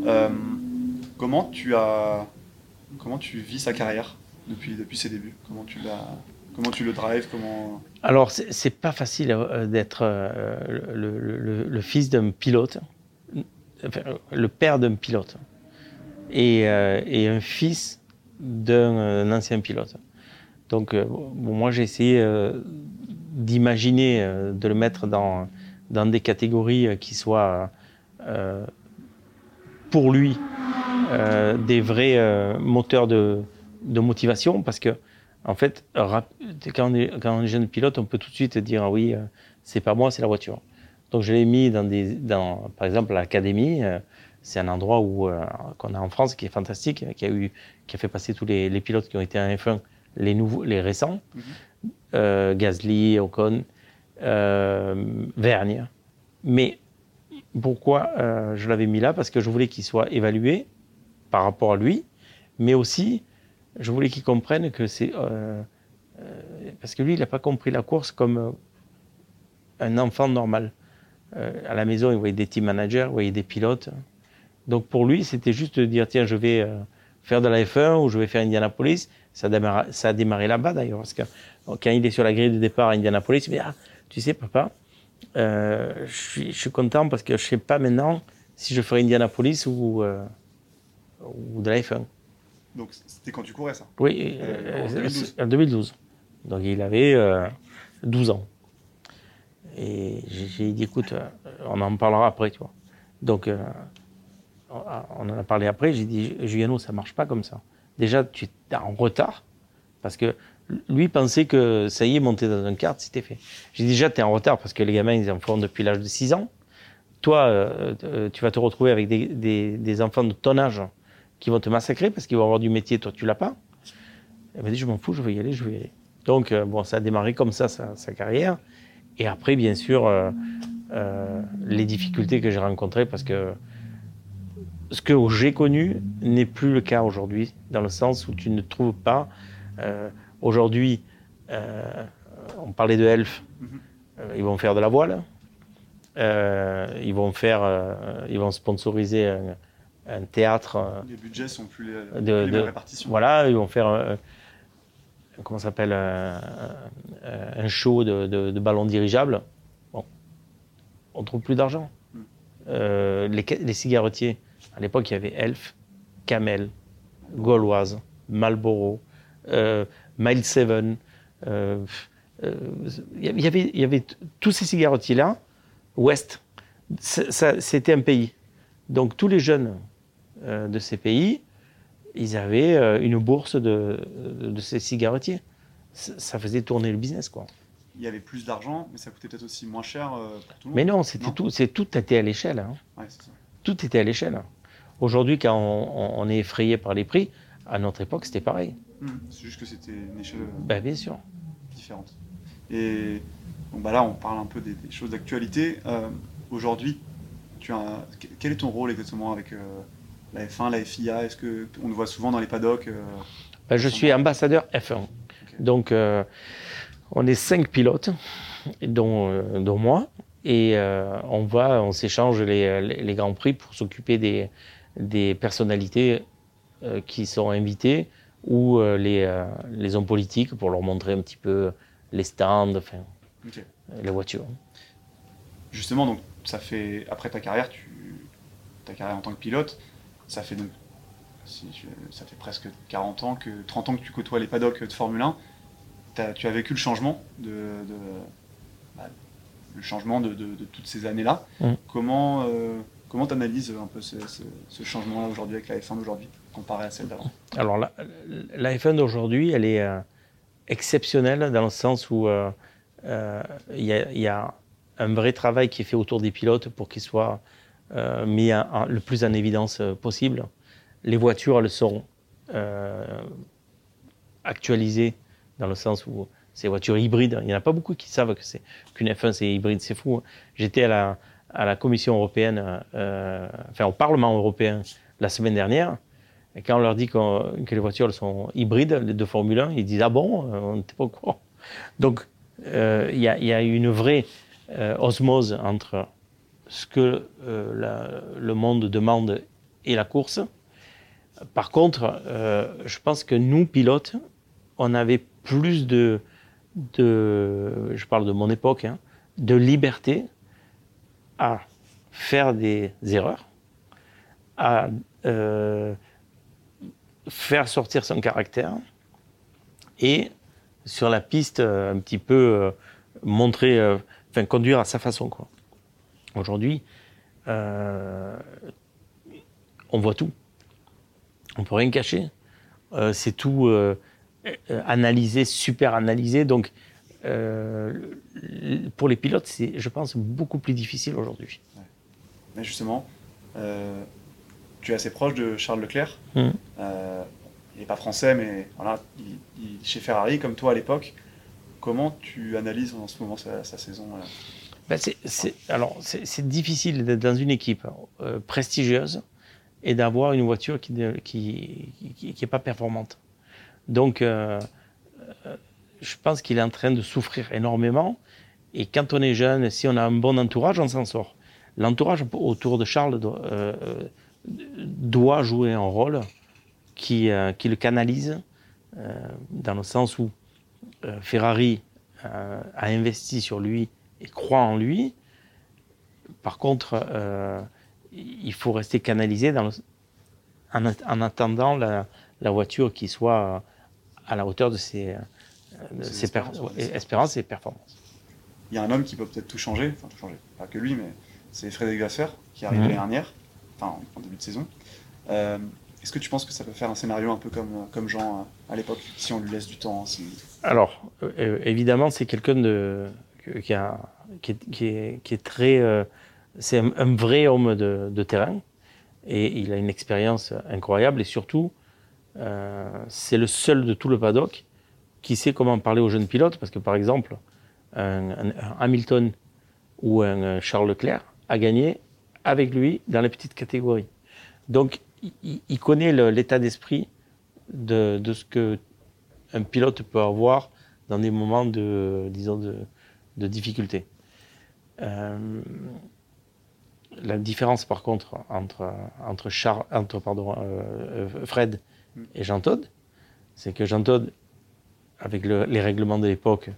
Euh, comment tu as, comment tu vis sa carrière depuis, depuis ses débuts? Comment tu l'as, comment tu le drives? Comment Alors, c'est pas facile euh, d'être euh, le, le- le- fils d'un pilote, enfin, le père d'un pilote, et, euh, et un fils d'un ancien pilote. Donc, euh, moi, j'ai essayé euh, d'imaginer, euh, de le mettre dans, dans des catégories qui soient, pour lui, des vrais moteurs de, de motivation, parce que en fait, quand on, est, jeune pilote, on peut tout de suite dire ah oui, c'est pas moi, c'est la voiture. Donc je l'ai mis dans des, dans, par exemple, l'académie. c'est un endroit où qu'on a en France qui est fantastique, qui a eu, qui a fait passer tous les, les pilotes qui ont été en F1, les nouveaux, les récents, euh, Gasly, Ocon, euh, Vergne. Mais pourquoi euh, je l'avais mis là? Parce que je voulais qu'il soit évalué par rapport à lui, mais aussi je voulais qu'il comprenne que c'est. euh, euh, parce que lui, il n'a pas compris la course comme un enfant normal. À la maison, il voyait des team managers, il voyait des pilotes. Donc pour lui, c'était juste de dire tiens, je vais faire de la F1 ou je vais faire Indianapolis. Ça a démarré, ça a démarré là-bas d'ailleurs, parce que quand il est sur la grille de départ à Indianapolis, il me dit ah, tu sais, papa, euh, je, suis, je suis content parce que je ne sais pas maintenant si je ferai Indianapolis ou, euh, ou de la F1. donc c'était quand tu courais ça? Oui, Euh, en euh, 2012. en 2012. Donc il avait euh, 12 ans. Et j'ai- dit, écoute, on en parlera après, tu vois. Donc on en a parlé après, j'ai dit, Juliano, ça marche pas comme ça. Déjà, tu es en retard, parce que lui pensait que ça y est, monter dans un kart, c'était fait. J'ai dit, déjà, tu es en retard, parce que les gamins, ils en font depuis l'âge de 6 ans. Toi, euh, euh, tu vas te retrouver avec des, enfants de ton âge qui vont te massacrer, parce qu'ils vont avoir du métier, toi, tu l'as pas. Elle m'a dit, je m'en fous, je vais y aller, je vais y aller. Donc, euh, bon, ça a démarré comme ça, sa, carrière. Et après, bien sûr, les difficultés que j'ai rencontrées, parce que ce que j'ai connu n'est plus le cas aujourd'hui, dans le sens où tu ne trouves pas. euh, aujourd'hui, euh, on parlait de Elf, Mhm. ils vont faire de la voile, euh, ils vont faire, ils vont sponsoriser un, un théâtre. Les budgets sont plus les, De- les de- mêmes répartitions. voilà, ils vont faire un, comment s'appelle un, show de, de, de ballons dirigeables. Bon, on trouve plus d'argent. Mm. Euh, les, les cigarettiers, à l'époque, il y avait Elf, Camel, Gauloise, Marlboro, euh, Mile 7. euh, euh, Il y avait- il y avait, tous ces cigarettiers-là, ça- c'était un pays. Donc tous les jeunes euh, de ces pays, ils avaient une bourse de, de ces cigarettiers. Ça faisait tourner le business, quoi. Il y avait plus d'argent, mais ça coûtait peut-être aussi moins cher pour tout le monde. Mais non, c'était tout, c'est tout était à l'échelle. hein. Ouais. Tout était à l'échelle. Aujourd'hui, quand on, on- on est effrayé par les prix, à notre époque, c'était pareil. Mhm. C'est juste que c'était une échelle euh, Ben, bien sûr. différente. Et donc bah là, on parle un peu des, des choses d'actualité. Euh, Aujourd'hui, tu as quel est ton rôle exactement avec euh, la F1, la FIA Est-ce que on te voit souvent dans les paddocks euh, Ben, je suis ambassadeur F1. Donc, euh, on est cinq pilotes, dont, euh, dont moi, et euh, on va, on s'échange les, les- les grands prix pour s'occuper des, des personnalités euh, qui sont invitées ou euh, les, euh, les hommes politiques pour leur montrer un petit peu les stands, enfin, les voitures. Justement, donc ça fait après ta carrière, tu, ta carrière en tant que pilote, ça fait donc si je- ça fait presque 40 ans que 30 ans que tu côtoies les paddocks de Formule 1. T'as- tu as vécu le changement de, de- bah, le changement de, de- de toutes ces années-là. Mm. Comment comment t'analyses un peu ce, changement-là aujourd'hui avec la F1 d'aujourd'hui comparé à celle d'avant? Alors, la, la F1 d'aujourd'hui, elle est euh, exceptionnelle dans le sens où euh, euh, il y, a- un vrai travail qui est fait autour des pilotes pour qu'ils soient mis le plus en évidence possible. Les voitures, elles sont actualisées dans le sens où ces voitures hybrides. Il n'y en a pas beaucoup qui savent que c'est qu'une F1 c'est hybride, c'est fou. hein. J'étais à la, à la Commission européenne, euh, enfin au Parlement européen la semaine dernière, quand on leur dit que les voitures sont hybrides, les de Formule 1, ils disent ah bon, euh, on n'était pas au courant. Donc euh, il y, a, une vraie osmose entre ce que le monde demande et la course. Par contre, je pense que nous, pilotes, on avait plus de, de je parle de mon époque, hein, de liberté à faire des erreurs, à euh, faire sortir son caractère et sur la piste euh, un petit peu euh, montrer, enfin conduire à sa façon. quoi. Aujourd'hui, on voit tout. On peut rien cacher. C'est tout analysé, super analysé. Donc, euh, pour les pilotes, c'est, je pense, beaucoup plus difficile aujourd'hui. Mais justement, euh, tu es assez proche de Charles Leclerc. Mhm. Euh, il n'est pas français, mais voilà, il, il- chez Ferrari, comme toi à l'époque. Comment tu analyses en ce moment sa, sa saison Ben, c'est, c'est- alors, c'est, c'est difficile d'être dans une équipe prestigieuse et d'avoir une voiture qui n'est qui, qui, qui est pas performante. Donc, je pense qu'il est en train de souffrir énormément. Et quand on est jeune, si on a un bon entourage, on s'en sort. L'entourage autour de Charles doit, euh, euh, doit jouer un rôle qui, euh, le canalise, dans le sens où Ferrari a investi sur lui et croit en lui. Par contre, il faut rester canalisé en, at- en attendant la, voiture qui soit à la hauteur de ses, Ses per- ouais, ouais, ses espérances et performances. Il y a un homme qui peut peut-être tout changer, enfin tout changer, pas que lui, mais c'est Frédéric Vasser qui est arrivé Mhm. l'année dernière, enfin en début de saison. Euh, Est-ce que tu penses que ça peut faire un scénario un peu comme, comme Jean euh, à l'époque, si on lui laisse du temps si- Alors, euh, euh, évidemment, c'est quelqu'un de qui, a, qui, est, qui, est, qui est très. euh, c'est un, un vrai homme de, de terrain et il a une expérience incroyable et surtout, euh, c'est le seul de tout le paddock qui sait comment parler aux jeunes pilotes parce que, par exemple, un, Hamilton ou un Charles Leclerc a gagné avec lui dans les petites catégories. Donc, il- connaît l'état d'esprit de, ce que un pilote peut avoir dans des moments de, disons, de, difficulté. Euh, la différence, par contre, entre, entre, Char- entre pardon, euh, euh, Fred et Jean Todt, c'est que Jean Todt, avec le- les règlements de l'époque,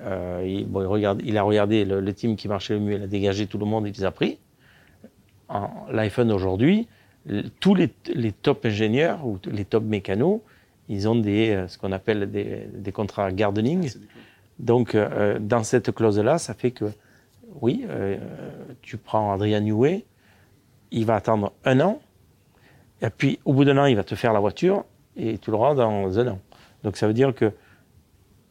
euh, il, bon, il, regarde, il a regardé le, le team qui marchait le mieux, il a dégagé tout le monde, il les a pris. En l'iPhone aujourd'hui, tous les, les top ingénieurs ou les top mécanos, ils ont des, euh, ce qu'on appelle des, des contrats gardening. clauses. Donc, euh, dans cette clause-là, ça fait que, oui, euh, tu prends Adrien Newey, il va attendre un an, et puis au bout d'un an, il va te faire la voiture, et tu l'auras dans un an. Donc, ça veut dire que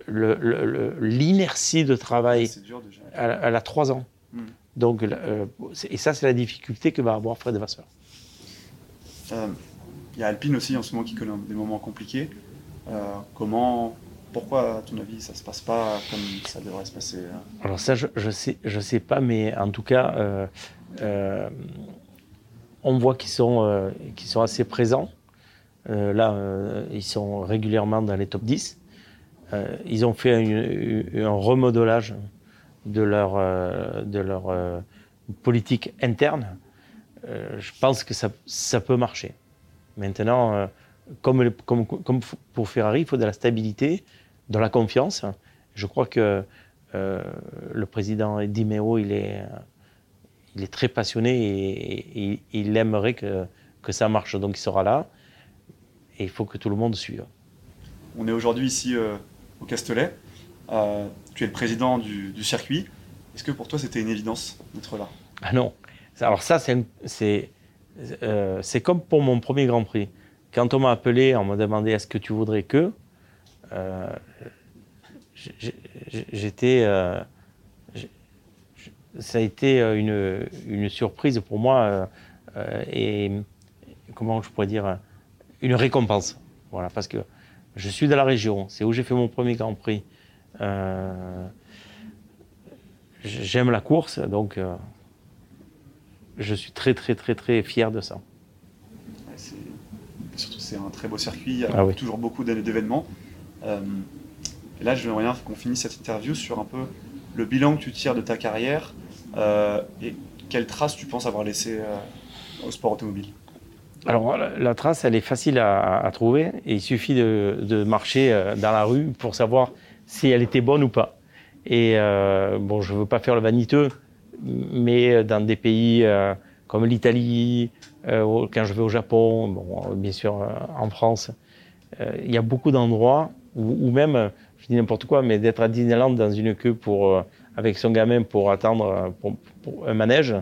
l'inertie de travail, déjà. elle, elle a trois ans. Mm. Donc, euh, et ça, c'est la difficulté que va avoir Fred Vasseur. Euh, Il y a Alpine aussi en ce moment qui connaît des moments compliqués. Euh, comment, pourquoi à ton avis ça se passe pas comme ça devrait se passer euh Alors ça, je ne sais, je sais pas, mais en tout cas, on voit qu'ils sont, qu'ils sont assez présents. Là, ils sont régulièrement dans les top 10. Euh, ils ont fait un remodelage de leur, euh, de leur euh, politique interne. Je pense que ça, ça peut marcher. Maintenant, comme, comme, comme pour Ferrari, il faut de la stabilité, de la confiance. Je crois que le président Di Meo, il est, il est très passionné et, il aimerait que, que ça marche. Donc il sera là et il faut que tout le monde suive. On est aujourd'hui ici au Castellet. Euh, tu es le président du, circuit. Est-ce que pour toi c'était une évidence d'être là? Ah non. Alors ça, euh, c'est comme pour mon premier Grand Prix. Quand on m'a appelé, on m'a demandé est-ce que tu voudrais que, euh, j'étais, ça a été une, une surprise pour moi et comment je pourrais dire une récompense. Voilà, parce que je suis de la région, c'est où j'ai fait mon premier Grand Prix. J'aime la course, donc je suis très très très très fier de ça. surtout c'est un très beau circuit, il y a ah toujours beaucoup d'événements. Euh, et là, je voudrais qu'on finisse cette interview sur un peu le bilan que tu tires de ta carrière euh, et quelle trace tu penses avoir laissé euh, au sport automobile? Alors la, trace, elle est facile à, trouver et il suffit de, marcher dans la rue pour savoir si elle était bonne ou pas. Et bon, je veux pas faire le vaniteux, mais dans des pays comme l'Italie, quand je vais au Japon, bon, bien sûr en France, il y a beaucoup d'endroits ou, même, je dis n'importe quoi, mais d'être à Disneyland dans une queue pour, euh, avec son gamin pour attendre euh, pour, un manège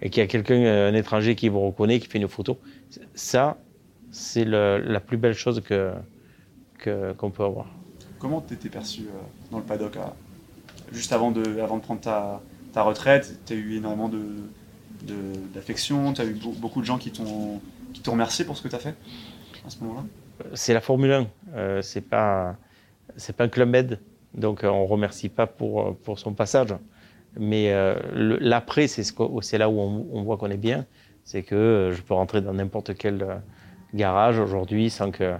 et qu'il y a quelqu'un, euh, un étranger qui vous reconnaît, qui fait une photo, ça, c'est la plus belle chose que, qu'on peut avoir. Comment tu étais perçu dans le paddock juste avant de, avant de prendre ta, ta retraite? Tu as eu énormément de, d'affection, tu as eu beaucoup de gens qui t'ont, remercié pour ce que tu as fait à ce moment-là? C'est la Formule 1. Euh, c'est pas c'est pas un club med, donc euh, on remercie pas pour pour son passage. Mais euh, l'après, c'est c'est là où on, voit qu'on est bien, c'est que je peux rentrer dans n'importe quel garage aujourd'hui sans que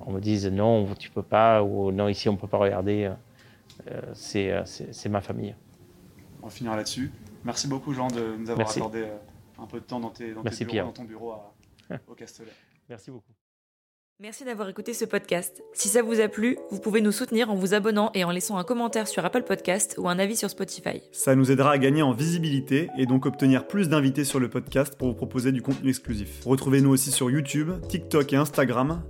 on me dise non, tu peux pas ou non ici on peut pas regarder. c'est ma famille. On va finir là-dessus. Merci beaucoup Jean de nous avoir accordé un peu de temps dans, tes, dans, dans ton bureau [laughs] au Castellet. Merci beaucoup. Merci d'avoir écouté ce podcast. Si ça vous a plu, vous pouvez nous soutenir en vous abonnant et en laissant un commentaire sur Apple Podcast ou un avis sur Spotify. Ça nous aidera à gagner en visibilité et donc obtenir plus d'invités sur le podcast pour vous proposer du contenu exclusif. Retrouvez-nous aussi sur YouTube, TikTok et Instagram